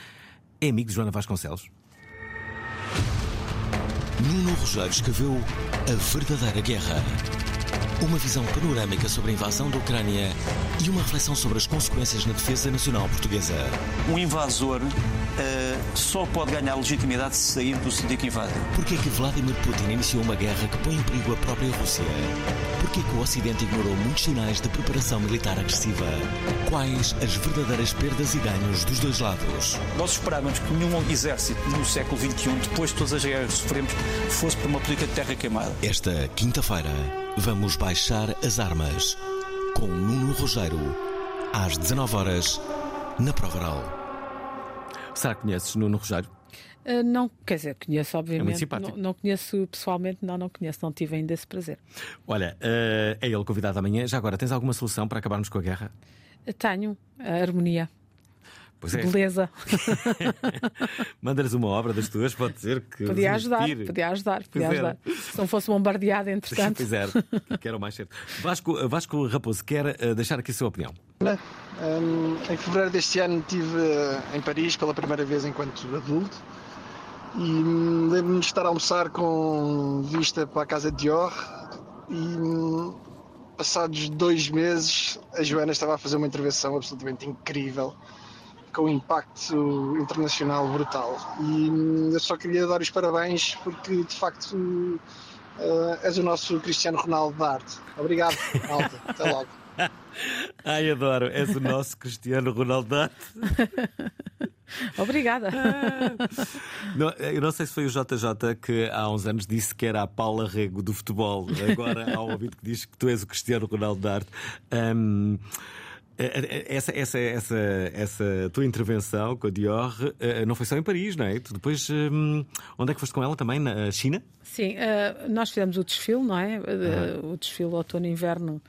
[SPEAKER 1] é amigo de Joana Vasconcelos?
[SPEAKER 7] Nuno Rogério escreveu A Verdadeira Guerra. Uma visão panorâmica sobre a invasão da Ucrânia e uma reflexão sobre as consequências na defesa nacional portuguesa.
[SPEAKER 8] Um invasor eh, só pode ganhar legitimidade se sair do sítio que invade.
[SPEAKER 7] Porquê que Vladimir Putin iniciou uma guerra que põe em perigo a própria Rússia? Porquê que o Ocidente ignorou muitos sinais de preparação militar agressiva? Quais as verdadeiras perdas e ganhos dos dois lados?
[SPEAKER 8] Nós esperávamos que nenhum exército no século XXI, depois de todas as guerras que sofremos, fosse para uma política de terra queimada.
[SPEAKER 7] Esta quinta-feira, vamos baixar as armas com Nuno Rogério, às 19 horas na Provaral.
[SPEAKER 1] Será que conheces Nuno Rogério?
[SPEAKER 2] Uh, não, quer dizer, conheço, obviamente.
[SPEAKER 1] simpático.
[SPEAKER 2] não, não conheço pessoalmente, não, não conheço, não tive ainda esse prazer.
[SPEAKER 1] Olha, ah, é ele convidado amanhã. Já agora, tens alguma solução para acabarmos com a guerra?
[SPEAKER 2] Uh, Tenho a harmonia,
[SPEAKER 1] Pois é.
[SPEAKER 2] beleza. <laughs>
[SPEAKER 1] Mandas uma obra das tuas, pode dizer que.
[SPEAKER 2] Podia ajudar, podia ajudar, podia
[SPEAKER 1] Pois era.
[SPEAKER 2] ajudar. Se não fosse bombardeada, entretanto.
[SPEAKER 1] Pois é, quero mais cedo. Vasco, Vasco Raposo quer ah, deixar aqui a sua opinião.
[SPEAKER 9] Hum, em fevereiro deste ano estive eh, em Paris pela primeira vez enquanto adulto e hum, lembro-me de estar a almoçar com vista para a casa de Dior e hum, passados dois meses a Joana estava a fazer uma intervenção absolutamente incrível com um impacto internacional brutal e hum, eu só queria dar os parabéns porque de facto eh, és o nosso Cristiano Ronaldo da arte. Obrigado, Alta. <laughs> Até logo.
[SPEAKER 1] Ai, adoro. És o nosso Cristiano Ronaldo. da Arte. <laughs>
[SPEAKER 2] Obrigada. <laughs>
[SPEAKER 1] Não, eu não sei se foi o JJ que há uns anos disse que era a Paula Rego do futebol. Agora há um ouvido que diz que tu és o Cristiano Ronaldo da arte. Hum, essa, essa, essa, essa tua intervenção com a Dior eh, não foi só em Paris, não é? Tu depois, hum, onde é que foste com ela também? Na China?
[SPEAKER 2] Sim, nós fizemos o desfile, não é? O desfile outono-inverno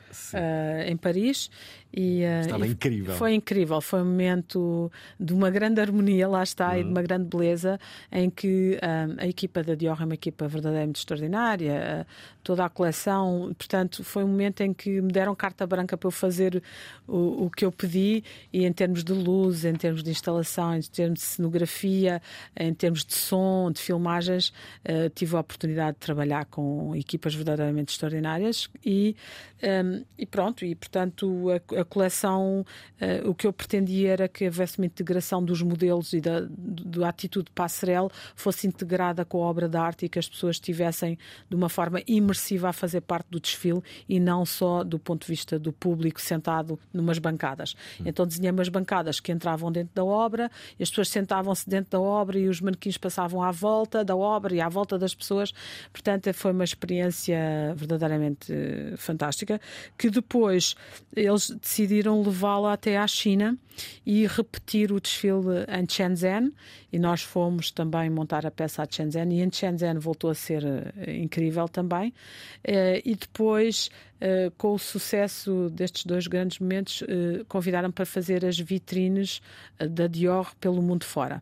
[SPEAKER 2] em Paris. E, uh,
[SPEAKER 1] Estava
[SPEAKER 2] e
[SPEAKER 1] incrível.
[SPEAKER 2] Foi incrível, foi um momento de uma grande harmonia, lá está, e de uma grande beleza, em que um, a equipa da Dior é uma equipa verdadeiramente extraordinária, uh, toda a coleção, portanto, foi um momento em que me deram carta branca para eu fazer o, o que eu pedi, e em termos de luz, em termos de instalação, em termos de cenografia, em termos de som, de filmagens, uh, tive a oportunidade de trabalhar com equipas verdadeiramente extraordinárias e, um, e pronto, e portanto a, a coleção, uh, o que eu pretendia era que houvesse uma integração dos modelos e da, da atitude passarela fosse integrada com a obra de arte e que as pessoas estivessem de uma forma imersiva a fazer parte do desfile e não só do ponto de vista do público sentado numas bancadas. Então desenhei umas bancadas que entravam dentro da obra, e as pessoas sentavam-se dentro da obra e os manequins passavam à volta da obra e à volta das pessoas. Portanto, foi uma experiência verdadeiramente eh, que depois eles decidiram levá-la até à China e repetir o desfile em Shenzhen. E nós fomos também montar a peça a Shenzhen e em Shenzhen voltou a ser uh, incrível também. Uh, e depois, uh, com o sucesso destes dois grandes momentos, convidaram para fazer as vitrines da Dior pelo mundo fora.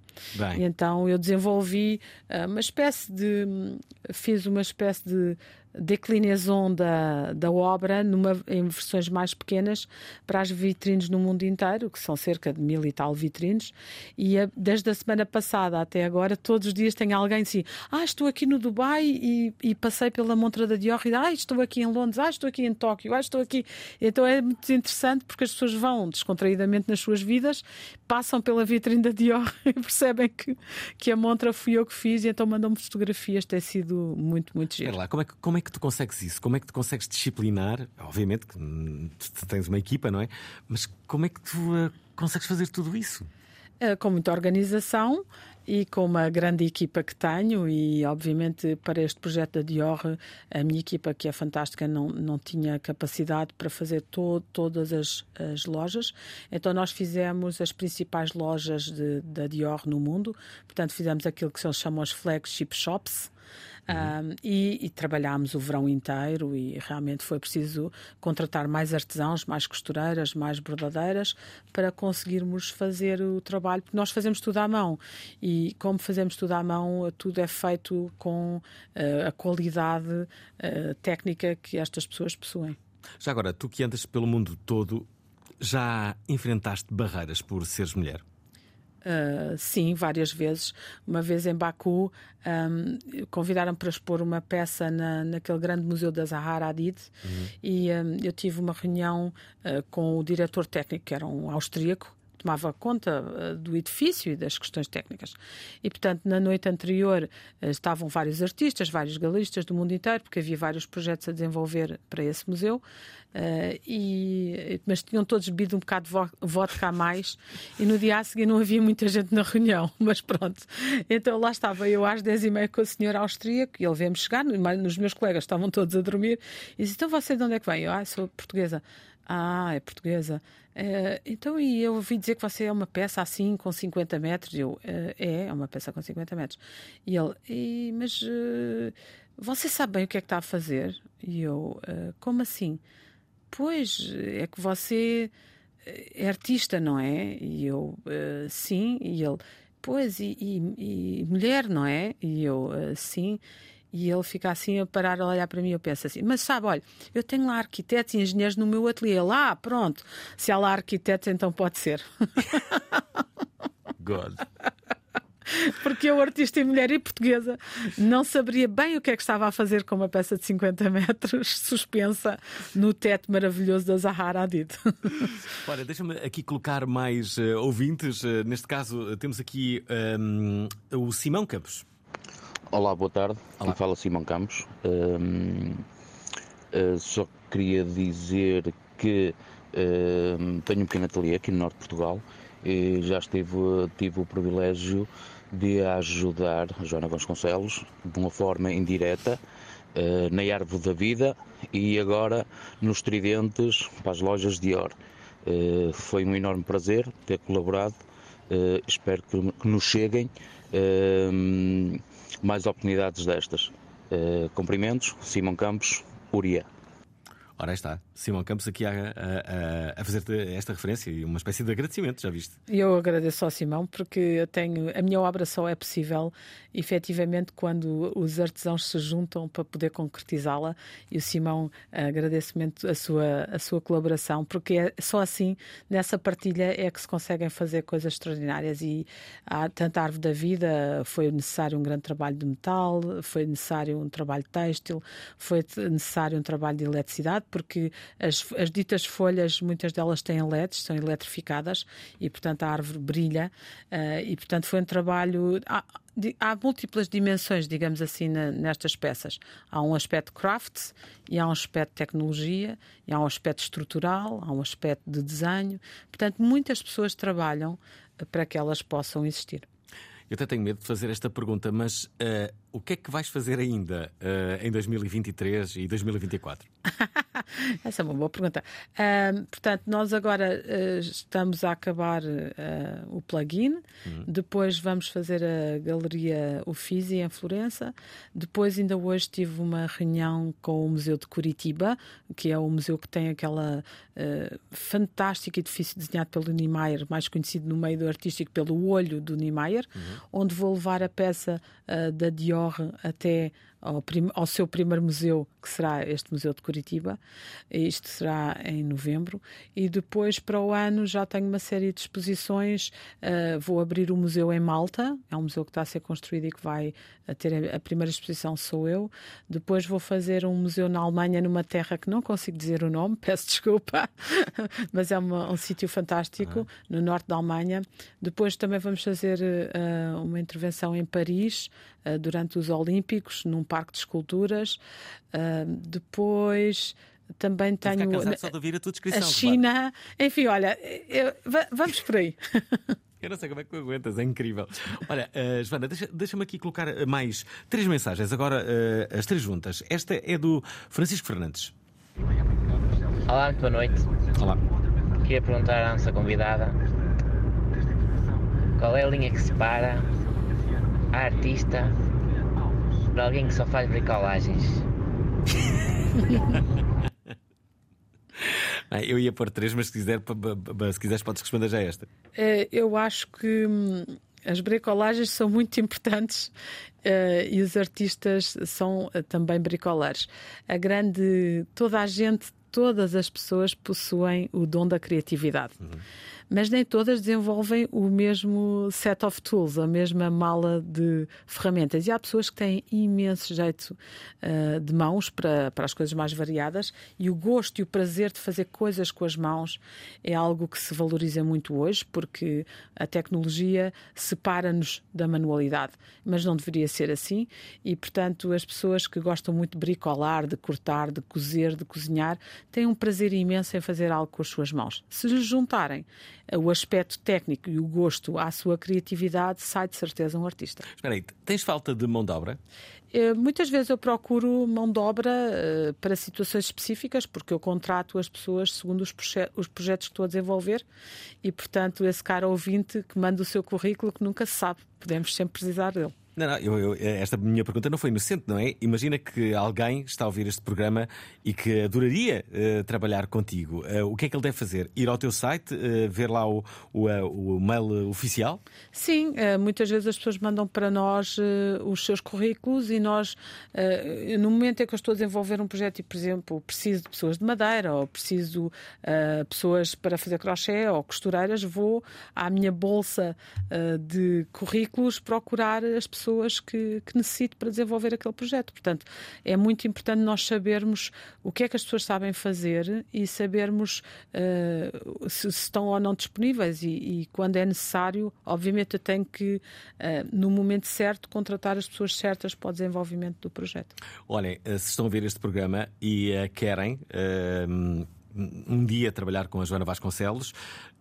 [SPEAKER 2] Então eu desenvolvi uma espécie de. fiz uma espécie de declinação da, da obra numa, em versões mais pequenas para as vitrines no mundo inteiro, que são cerca de mil e tal vitrines, e a, desde a semana passada até agora, todos os dias tem alguém assim, ah, estou aqui no Dubai e, e passei pela montra da Dior e ah, estou aqui em Londres, ah, estou aqui em Tóquio, ah, estou aqui. Então é muito interessante porque as pessoas vão descontraídamente nas suas vidas, passam pela vitrine da Dior <laughs> e percebem que, que a montra fui eu que fiz e então mandam-me fotografias, tem sido muito, muito giro.
[SPEAKER 1] lá, como é, que, como é que tu consegues isso? Como é que tu consegues disciplinar? Obviamente que tens uma equipa, não é? Mas como é que tu uh, consegues fazer tudo isso?
[SPEAKER 2] Uh, com muita organização e com uma grande equipa que tenho e obviamente para este projeto da Dior a minha equipa que é fantástica não, não tinha capacidade para fazer to, todas as, as lojas. Então nós fizemos as principais lojas de, da Dior no mundo. Portanto fizemos aquilo que se chamam as flagship shops Uhum. Um, e, e, trabalhámos o verão inteiro e realmente foi preciso contratar mais artesãos, mais costureiras, mais bordadeiras para conseguirmos fazer o trabalho, porque nós fazemos tudo à mão e como fazemos tudo à mão, tudo é feito com uh, a qualidade uh, técnica que estas pessoas possuem.
[SPEAKER 1] Já agora, tu que andas pelo mundo todo, já enfrentaste barreiras por seres mulher?
[SPEAKER 2] Uh, sim, várias vezes. Uma vez em Baku, um, convidaram para expor uma peça na, naquele grande museu da Zahar Hadid uhum. e um, eu tive uma reunião uh, com o diretor técnico, que era um austríaco, tomava conta uh, do edifício e das questões técnicas. E, portanto, na noite anterior uh, estavam vários artistas, vários galeristas do mundo inteiro, porque havia vários projetos a desenvolver para esse museu. Uh, e, mas tinham todos bebido um bocado de vodka a mais e no dia a seguir não havia muita gente na reunião, <laughs> mas pronto. Então lá estava eu às 10 e meia com o senhor austríaco e ele veio-me chegar, os meus colegas estavam todos a dormir e disse, então você de onde é que vem? Eu, ah, sou portuguesa. Ah, é portuguesa. Uh, então, e eu ouvi dizer que você é uma peça assim com 50 metros. Eu, uh, é, é uma peça com 50 metros. E ele, e, mas uh, você sabe bem o que é que está a fazer? E eu, como assim? Pois, é que você é artista, não é? E eu, sim. E ele, pois, e, e, e mulher, não é? E eu, sim. E ele fica assim a parar a olhar para mim. Eu penso assim: Mas sabe, olha, eu tenho lá arquitetos e engenheiros no meu ateliê. Lá, pronto. Se há lá arquitetos, então pode ser. <laughs>
[SPEAKER 1] God.
[SPEAKER 2] Porque eu, artista e mulher e portuguesa, não saberia bem o que é que estava a fazer com uma peça de 50 metros <laughs> suspensa no teto maravilhoso da Zahara Hadid. <laughs>
[SPEAKER 1] Olha, deixa-me aqui colocar mais uh, ouvintes. Uh, neste caso, temos aqui um, ehm, o Simão Campos.
[SPEAKER 10] Olá, boa tarde. Olá. Aqui fala Simão Campos. Uh, uh, só queria dizer que uh, tenho um pequeno ateliê aqui no Norte de Portugal e já estive, tive o privilégio de ajudar a Joana Vasconcelos de uma forma indireta eh, na Árvore da Vida e agora nos Tridentes para as lojas Dior. Eh, foi um enorme prazer ter colaborado. Eh, espero que, que nos cheguem mais oportunidades destas. Uh, cumprimentos, Simão Campos, Uria.
[SPEAKER 1] Ora está, Simão Campos aqui a, a, a fazer esta referência e uma espécie de agradecimento, já viste?
[SPEAKER 2] Eu agradeço ao Simão porque eu tenho a minha obra só é possível efetivamente quando os artesãos se juntam para poder concretizá-la e o Simão agradeço muito a sua a sua colaboração porque é só assim nessa partilha é que se conseguem fazer coisas extraordinárias e há tanta árvore da vida foi necessário um grande trabalho de metal, foi necessário um trabalho têxtil, foi necessário um trabalho de eletricidade porque as, as ditas folhas, muitas delas têm LEDs, são eletrificadas e, portanto, a árvore brilha. Uh, e, portanto, foi um trabalho. Há, há múltiplas dimensões, digamos assim, na, nestas peças. Há um aspecto craft, e há um aspecto de tecnologia, e há um aspecto estrutural, há um aspecto de desenho. Portanto, muitas pessoas trabalham para que elas possam existir.
[SPEAKER 1] Eu até tenho medo de fazer esta pergunta, mas uh, o que é que vais fazer ainda uh, em 2023 e 2024? <laughs> <laughs>
[SPEAKER 2] Essa é uma boa pergunta. Uh, portanto, nós agora uh, estamos a acabar uh, o plugin, uhum. depois vamos fazer a galeria Uffizi em Florença, depois ainda hoje tive uma reunião com o Museu de Curitiba, que é o museu que tem aquela uh, fantástico edifício desenhado pelo Niemeyer, mais conhecido no meio do artístico pelo olho do Niemeyer, uhum. onde vou levar a peça da Dior até ao, prim, ao, seu primeiro museu, que será este Museu de Curitiba. Isto será em novembro. E depois, para o ano, já tenho uma série de exposições. Uh, vou abrir o um museu em Malta, é um museu que está a ser construído e que vai ter a, primeira exposição sou eu. Depois vou fazer um museu na Alemanha, numa terra que não consigo dizer o nome, <laughs> peço desculpa, <laughs> mas é uma, um sítio fantástico, uhum. no norte da Alemanha. Depois também vamos fazer uh, uma intervenção em Paris, uh, durante os Olímpicos, num parque de esculturas. Uh, depois também tenho
[SPEAKER 1] só de ouvir a, tua descrição,
[SPEAKER 2] a China. Claro. Enfim, olha, eu, vamos por aí. <laughs>
[SPEAKER 1] Eu não sei como é que aguentas, é incrível. Olha, uh, Joana, deixa-me deixa aqui colocar mais três mensagens, agora uh, as três juntas. Esta é do Francisco Fernandes.
[SPEAKER 11] Olá, muito boa noite.
[SPEAKER 1] Olá.
[SPEAKER 11] Queria perguntar à nossa convidada qual é a linha que separa a artista para alguém que só faz bricolagens. <laughs> <laughs>
[SPEAKER 1] Eu ia pôr três, mas se, quiser, se quiseres podes responder já esta.
[SPEAKER 2] Eh, eu acho que hum, as bricolagens são muito importantes uh, e os artistas são uh, também bricoleiros. A grande. toda a gente, todas as pessoas possuem o dom da criatividade. Uhum mas nem todas desenvolvem o mesmo set of tools, a mesma mala de ferramentas. E há pessoas que têm imenso jeito uh, de mãos para, para as coisas mais variadas e o gosto e o prazer de fazer coisas com as mãos é algo que se valoriza muito hoje, porque a tecnologia separa-nos da manualidade, mas não deveria ser assim. E, portanto, as pessoas que gostam muito de bricolar, de cortar, de cozer, de cozinhar, têm um prazer imenso em fazer algo com as suas mãos. Se lhes juntarem o aspecto técnico e o gosto à sua criatividade, sai de certeza um artista.
[SPEAKER 1] Espera aí, tens falta de mão de obra?
[SPEAKER 2] Eh, muitas vezes eu procuro mão de obra uh, para situações específicas, porque eu contrato as pessoas segundo os, proje os, projetos que estou a desenvolver e, portanto, esse cara ouvinte que manda o seu currículo que nunca se sabe, podemos sempre precisar dele.
[SPEAKER 1] Não, não, eu, eu, esta minha pergunta não foi inocente, não é? Imagina que alguém está a ouvir este programa e que adoraria uh, trabalhar contigo. Uh, o que é que ele deve fazer? Ir ao teu site, uh, ver lá o, o, o, mail oficial?
[SPEAKER 2] Sim, muitas vezes as pessoas mandam para nós os seus currículos e nós, no momento em que eu estou a desenvolver um projeto e, por exemplo, preciso de pessoas de madeira ou preciso de pessoas para fazer crochê ou costureiras, vou à minha bolsa de currículos procurar as pessoas pessoas que, que necessito para desenvolver aquele projeto. Portanto, é muito importante nós sabermos o que é que as pessoas sabem fazer e sabermos uh, se, se, estão ou não disponíveis. E, e, quando é necessário, obviamente, eu tenho que, uh, no momento certo, contratar as pessoas certas para o desenvolvimento do projeto.
[SPEAKER 1] Olhem, eh, se estão a ver este programa e uh, querem um dia trabalhar com a Joana Vasconcelos,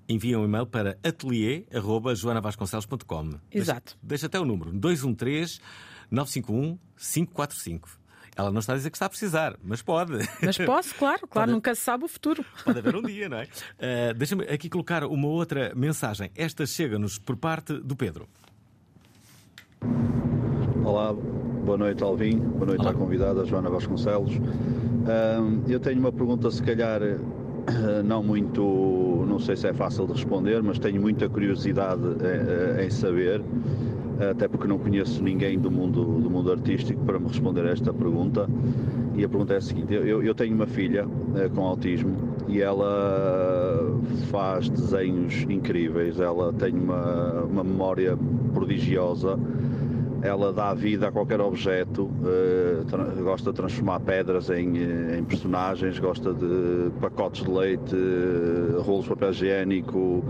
[SPEAKER 1] enviam um e-mail para atelier.joanavasconcelos.com.
[SPEAKER 2] Exato.
[SPEAKER 1] Deixa, deixa até o número: 213 951 545. Ela não está a dizer que está a precisar, mas pode.
[SPEAKER 2] Mas posso, <laughs> claro, claro, pode... nunca se sabe o futuro.
[SPEAKER 1] Pode haver um dia, não é? Uh, <laughs> Deixa-me aqui colocar uma outra mensagem. Esta chega-nos por parte do Pedro.
[SPEAKER 12] Olá, boa noite, Alvin. Boa noite Olá. à convidada, Joana Vasconcelos. Uh, eu tenho uma pergunta, se calhar <coughs> não muito, não sei se é fácil de responder, mas tenho muita curiosidade em, em saber, até porque não conheço ninguém do mundo, do mundo artístico para me responder a esta pergunta. E a pergunta é a seguinte: eu, eu tenho uma filha eh, com autismo e ela faz desenhos incríveis, ela tem uma, uma memória prodigiosa ela dá vida a qualquer objeto, uh, gosta de transformar pedras em, eh, em, personagens, gosta de pacotes de leite, uh, rolos de papel higiênico,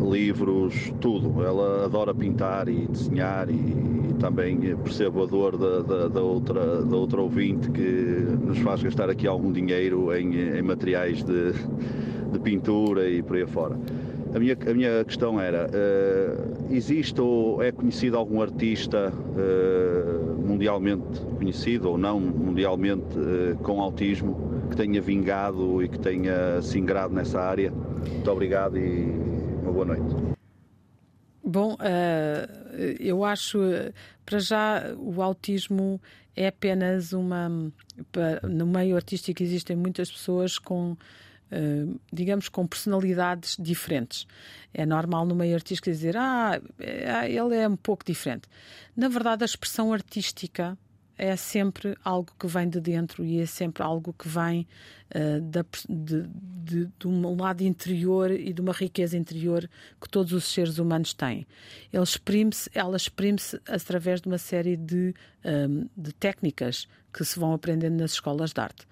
[SPEAKER 12] livros, tudo. Ela adora pintar e desenhar e, e também percebo a dor da, da, da, outra, da outra ouvinte que nos faz gastar aqui algum dinheiro em, em materiais de, de pintura e por aí afora. A minha, a minha questão era, uh, existe ou é conhecido algum artista uh, mundialmente conhecido ou não mundialmente uh, com autismo que tenha vingado e que tenha se ingrado nessa área. Muito obrigado e uma boa noite.
[SPEAKER 2] Bom, eu acho, para já, o autismo é apenas uma. No meio artístico existem muitas pessoas com digamos, com personalidades diferentes. É normal no meio artístico dizer, ah, é, ele é um pouco diferente. Na verdade, a expressão artística é sempre algo que vem de dentro e é sempre algo que vem uh, da, de, de, de, um lado interior e de uma riqueza interior que todos os seres humanos têm. Ele exprime ela exprime-se através de uma série de, um, ehm, de técnicas que se vão aprendendo nas escolas de arte.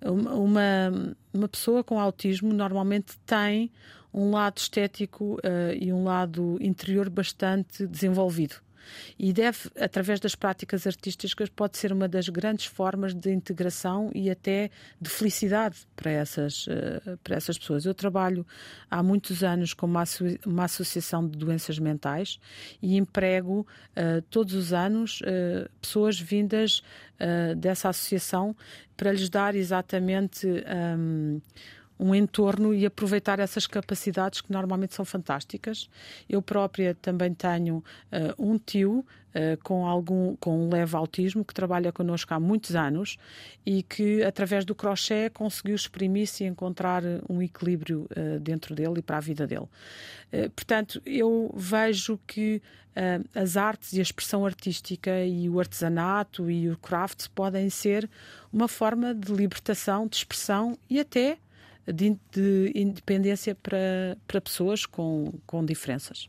[SPEAKER 2] Uma, uma pessoa com autismo normalmente tem um lado estético uh, e um lado interior bastante desenvolvido e deve, através das práticas artísticas, pode ser uma das grandes formas de integração e até de felicidade para essas, eh, para essas pessoas. Eu trabalho há muitos anos com uma, uma associação de doenças mentais e emprego uh, todos os anos uh, pessoas vindas uh, dessa associação para lhes dar exatamente. Um, um entorno e aproveitar essas capacidades que normalmente são fantásticas. Eu própria também tenho uh, um tio uh, com algum com um leve autismo que trabalha connosco há muitos anos e que através do crochê conseguiu exprimir-se e encontrar um equilíbrio uh, dentro dele e para a vida dele. portanto, eu vejo que as artes e a expressão artística e o artesanato e o craft podem ser uma forma de libertação, de expressão e até de, de independência para, para pessoas com, com diferenças.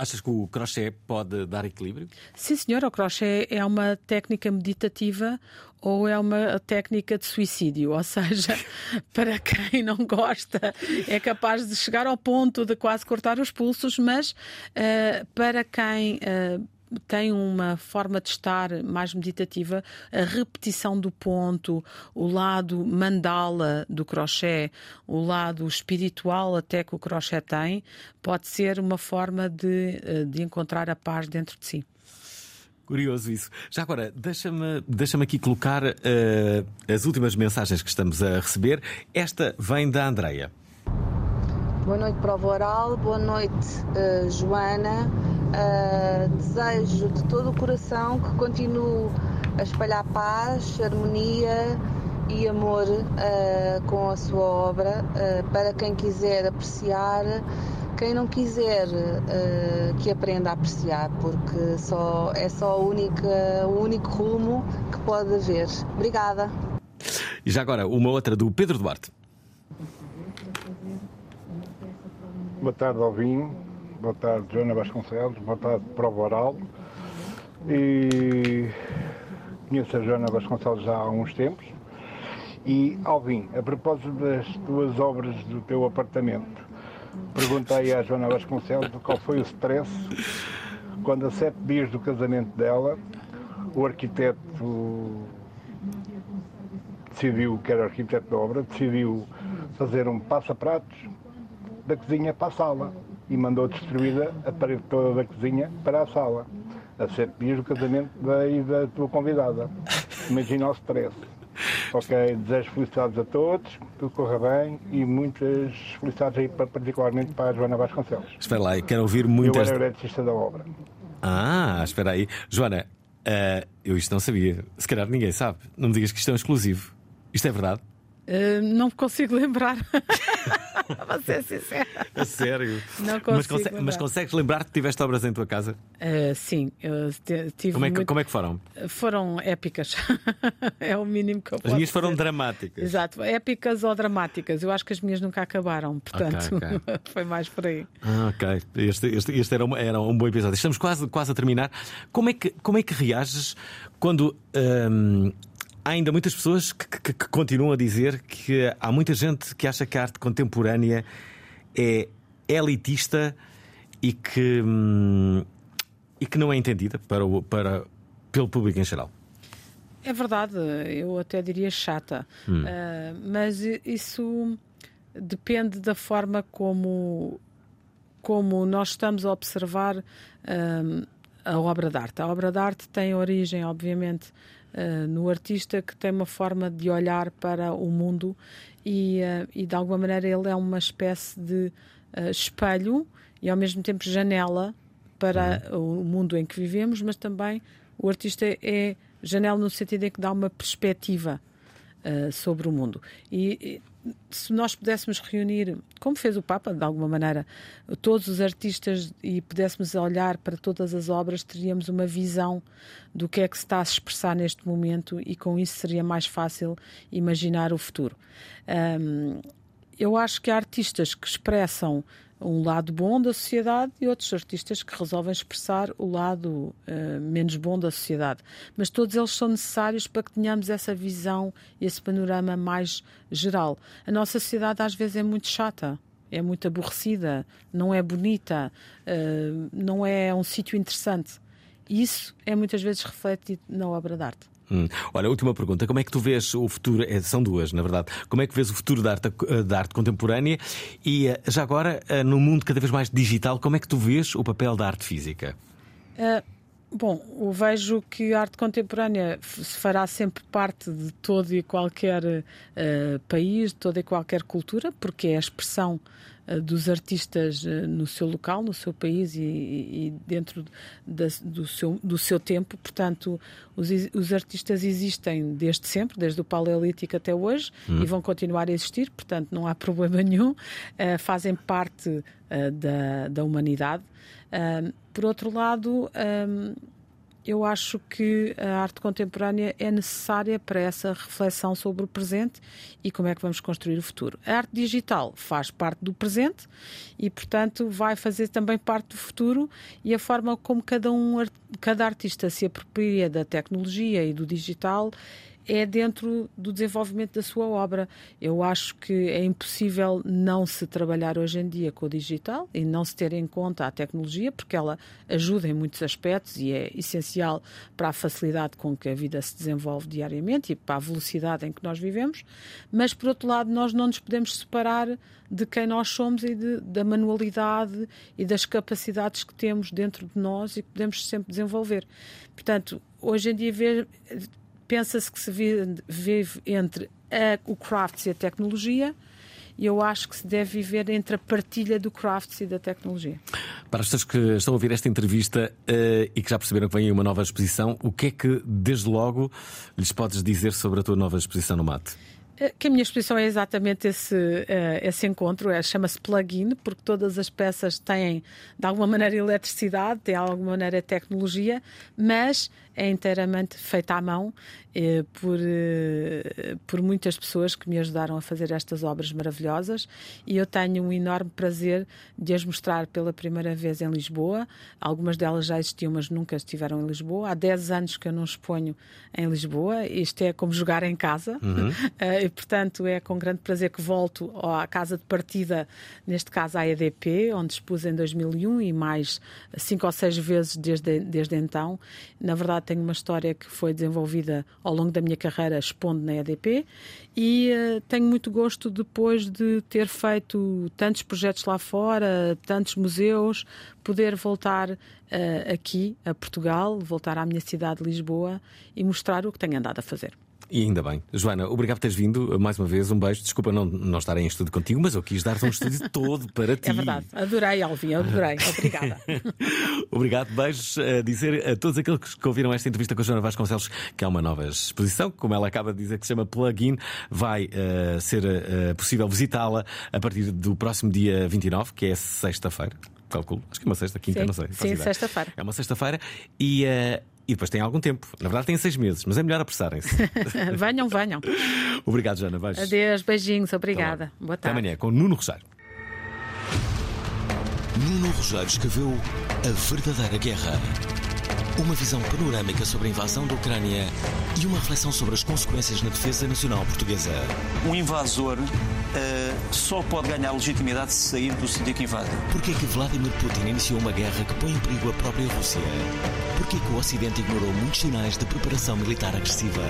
[SPEAKER 1] Achas que o crochê pode dar equilíbrio?
[SPEAKER 2] Sim, senhor. O crochê é uma técnica meditativa ou é uma técnica de suicídio. Ou seja, <laughs> para quem não gosta, é capaz de chegar ao ponto de quase cortar os pulsos, mas uh, para quem. Uh, tem uma forma de estar mais meditativa, a repetição do ponto, o lado mandala do crochê, o lado espiritual até que o crochê tem, pode ser uma forma de, eh, de encontrar a paz dentro de si.
[SPEAKER 1] Curioso isso. Já agora, deixa-me deixa aqui colocar uh, as últimas mensagens que estamos a receber. Esta vem da Andreia.
[SPEAKER 13] Boa noite, Prova Oral. Boa noite, uh, Joana. Uh, desejo de todo o coração que continue a espalhar paz, harmonia e amor uh, com a sua obra uh, para quem quiser apreciar, quem não quiser que aprenda a apreciar, porque só, é só única, o único rumo que pode haver. Obrigada.
[SPEAKER 1] E já agora, uma outra do Pedro Duarte.
[SPEAKER 14] Boa tarde, Alvinho boa tarde Joana Vasconcelos, boa tarde Prova Oral. E conheço a Joana Vasconcelos já há uns tempos. E Alvin, a propósito das tuas obras do teu apartamento, perguntei à Joana Vasconcelos qual foi o stress quando a sete dias do casamento dela o arquiteto decidiu, que era arquiteto da obra, decidiu fazer um passa-pratos da cozinha para a sala e mandou destruir a parede toda da cozinha para a sala. A sete dias do casamento daí da tua convidada. Imagina o stress. Ok, desejo felicidades a todos, tudo corra bem e muitas felicidades aí, particularmente para a Joana Vasconcelos.
[SPEAKER 1] Espera lá, quero ouvir muitas.
[SPEAKER 14] Eu era eletricista da obra.
[SPEAKER 1] Ah, espera aí. Joana, uh, eu isto não sabia. Se calhar ninguém sabe. Não me digas que isto é um exclusivo. Isto é verdade?
[SPEAKER 2] Uh, não consigo lembrar. <laughs> <laughs> Vou ser sincera.
[SPEAKER 1] A sério?
[SPEAKER 2] Não consigo.
[SPEAKER 1] Mas, conse mas consegues lembrar que tiveste obras em tua casa?
[SPEAKER 2] Uh, sim, eu tive.
[SPEAKER 1] Como é, que,
[SPEAKER 2] muito...
[SPEAKER 1] como é que foram?
[SPEAKER 2] Foram épicas. <laughs> é o mínimo que eu posso
[SPEAKER 1] As minhas foram
[SPEAKER 2] dizer.
[SPEAKER 1] dramáticas.
[SPEAKER 2] Exato, épicas ou dramáticas. Eu acho que as minhas nunca acabaram, portanto, okay, okay. <laughs> foi mais por aí.
[SPEAKER 1] Ah, ok. Este, este, este era, um, era um bom episódio. Estamos quase, quase a terminar. Como é que, como é que reages quando. Um, há ainda muitas pessoas que, que, que, continuam a dizer que há muita gente que acha que a arte contemporânea é elitista e que, hum, e que não é entendida para o, para, pelo público em geral.
[SPEAKER 2] É verdade, eu até diria chata, hum. uh, mas isso depende da forma como, como nós estamos a observar uh, a obra de arte. A obra de arte tem origem, obviamente, uh, no artista que tem uma forma de olhar para o mundo e, uh, e de alguma maneira ele é uma espécie de uh, espelho e ao mesmo tempo janela para uhum. o mundo em que vivemos, mas também o artista é janela no sentido em que dá uma perspectiva sobre o mundo. E, se nós pudéssemos reunir, como fez o Papa, de alguma maneira, todos os artistas e pudéssemos olhar para todas as obras, teríamos uma visão do que é que se está a expressar neste momento e com isso seria mais fácil imaginar o futuro. Um, eu acho que há artistas que expressam um lado bom da sociedade e outros artistas que resolvem expressar o lado uh, menos bom da sociedade. Mas todos eles são necessários para que tenhamos essa visão e esse panorama mais geral. A nossa sociedade às vezes é muito chata. É muito aborrecida, não é bonita, uh, não é um sítio interessante. Isso é muitas vezes refletido na obra de arte.
[SPEAKER 1] Hum. Olha, última pergunta. Como é que tu vês o futuro? É, são duas, na verdade. Como é que vês o futuro da arte, da arte contemporânea? E eh, já agora, eh, no mundo cada vez mais digital, como é que tu vês o papel da arte física?
[SPEAKER 2] Uh, bom, eu vejo que a arte contemporânea se fará sempre parte de todo e qualquer uh, país, de toda e qualquer cultura, porque é a expressão dos artistas eh, no seu local, no seu país e, e dentro da, do, seu, do seu tempo. Portanto, os, os, artistas existem desde sempre, desde o Paleolítico até hoje, hum. e vão continuar a existir, portanto, não há <laughs> problema nenhum. Uh, fazem parte uh, da, da humanidade. Uh, por outro lado, eu acho que a arte contemporânea é necessária para essa reflexão sobre o presente e como é que vamos construir o futuro. A arte digital faz parte do presente e, portanto, vai fazer também parte do futuro e a forma como cada um, cada artista se apropria da tecnologia e do digital é dentro do desenvolvimento da sua obra. Eu acho que é impossível não se trabalhar hoje em dia com o digital e não se ter em conta a tecnologia, porque ela ajuda em muitos aspectos e é essencial para a facilidade com que a vida se desenvolve diariamente e para a velocidade em que nós vivemos. Mas, por outro lado, nós não nos podemos separar de quem nós somos e de, da manualidade e das capacidades que temos dentro de nós e que podemos sempre desenvolver. Portanto, hoje em dia pensa-se que se vive entre a, o crafts e a tecnologia e eu acho que se deve viver entre a partilha do crafts e da tecnologia.
[SPEAKER 1] Para as pessoas que estão a ouvir esta entrevista uh, e que já perceberam que vem aí uma nova exposição, o que é que, desde logo, lhes podes dizer sobre a tua nova exposição no MAT?
[SPEAKER 2] Eh, que a minha exposição é exatamente esse, uh, esse encontro, é, chama-se plugin, porque todas as peças têm, de alguma maneira, eletricidade, têm, de alguma maneira, tecnologia, mas é inteiramente feita à mão eh, por, eh, por muitas pessoas que me ajudaram a fazer estas obras maravilhosas e eu tenho um enorme prazer de as mostrar pela primeira vez em Lisboa. Algumas delas já existiam, mas nunca estiveram em Lisboa. Há 10 anos que eu não exponho em Lisboa. Isto é como jogar em casa uhum. <laughs> portanto, é com grande prazer que volto à casa de partida, neste caso à EDP, onde expus em 2001 e mais cinco ou seis vezes desde, desde então. Na verdade, tenho uma história que foi desenvolvida ao longo da minha carreira expondo na EDP e uh, tenho muito gosto depois de ter feito tantos projetos lá fora, tantos museus, poder voltar uh, aqui a Portugal, voltar à minha cidade de Lisboa e mostrar o que tenho andado a fazer.
[SPEAKER 1] E ainda bem. Joana, obrigado por teres vindo mais uma vez. Um beijo. Desculpa não, não estar em estúdio contigo, mas eu quis dar-te um estúdio <laughs> todo para ti.
[SPEAKER 2] É verdade. Adorei, Alvin. Adorei. <laughs> Obrigada. <laughs>
[SPEAKER 1] obrigado. Beijos a dizer a todos aqueles que ouviram esta entrevista com a Joana Vasconcelos que há uma nova exposição, como ela acaba de dizer, que se chama Plugin. Vai uh, ser uh, possível visitá-la a partir do próximo dia 29, que é sexta-feira calculo. Acho que é uma sexta, quinta,
[SPEAKER 2] sim,
[SPEAKER 1] não sei.
[SPEAKER 2] Sim, sexta-feira.
[SPEAKER 1] É uma sexta-feira e, uh, e depois tem algum tempo. Na verdade, tem seis meses, mas é melhor apressarem-se. <laughs>
[SPEAKER 2] venham, venham.
[SPEAKER 1] Obrigado, Jana. Beijos.
[SPEAKER 2] Adeus, beijinhos, obrigada. Boa tarde.
[SPEAKER 1] Até amanhã com Nuno Rosário.
[SPEAKER 7] Nuno Rogério escreveu A Verdadeira Guerra. Uma visão panorâmica sobre a invasão da Ucrânia e uma reflexão sobre as consequências na defesa nacional portuguesa.
[SPEAKER 8] Um invasor uh, só pode ganhar legitimidade se sair do sítio que invade.
[SPEAKER 7] Porquê que Vladimir Putin iniciou uma guerra que põe em perigo a própria Rússia? Porquê que o Ocidente ignorou muitos sinais de preparação militar agressiva?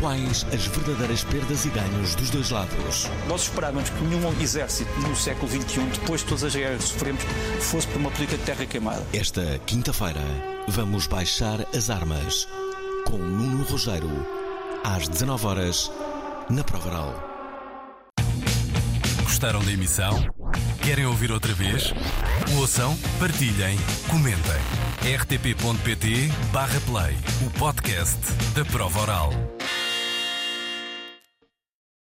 [SPEAKER 1] Quais as verdadeiras perdas e ganhos dos dois lados?
[SPEAKER 8] Nós esperávamos que nenhum exército no século XXI, depois de todas as guerras que sofremos, fosse por uma política de terra queimada.
[SPEAKER 1] Esta quinta-feira, vamos baixar as armas com Nuno Rogério, às 19 horas na Provaral.
[SPEAKER 15] Gostaram da emissão? Querem ouvir outra vez? Ouçam, partilhem, comentem. rtp.pt/play o podcast da prova oral.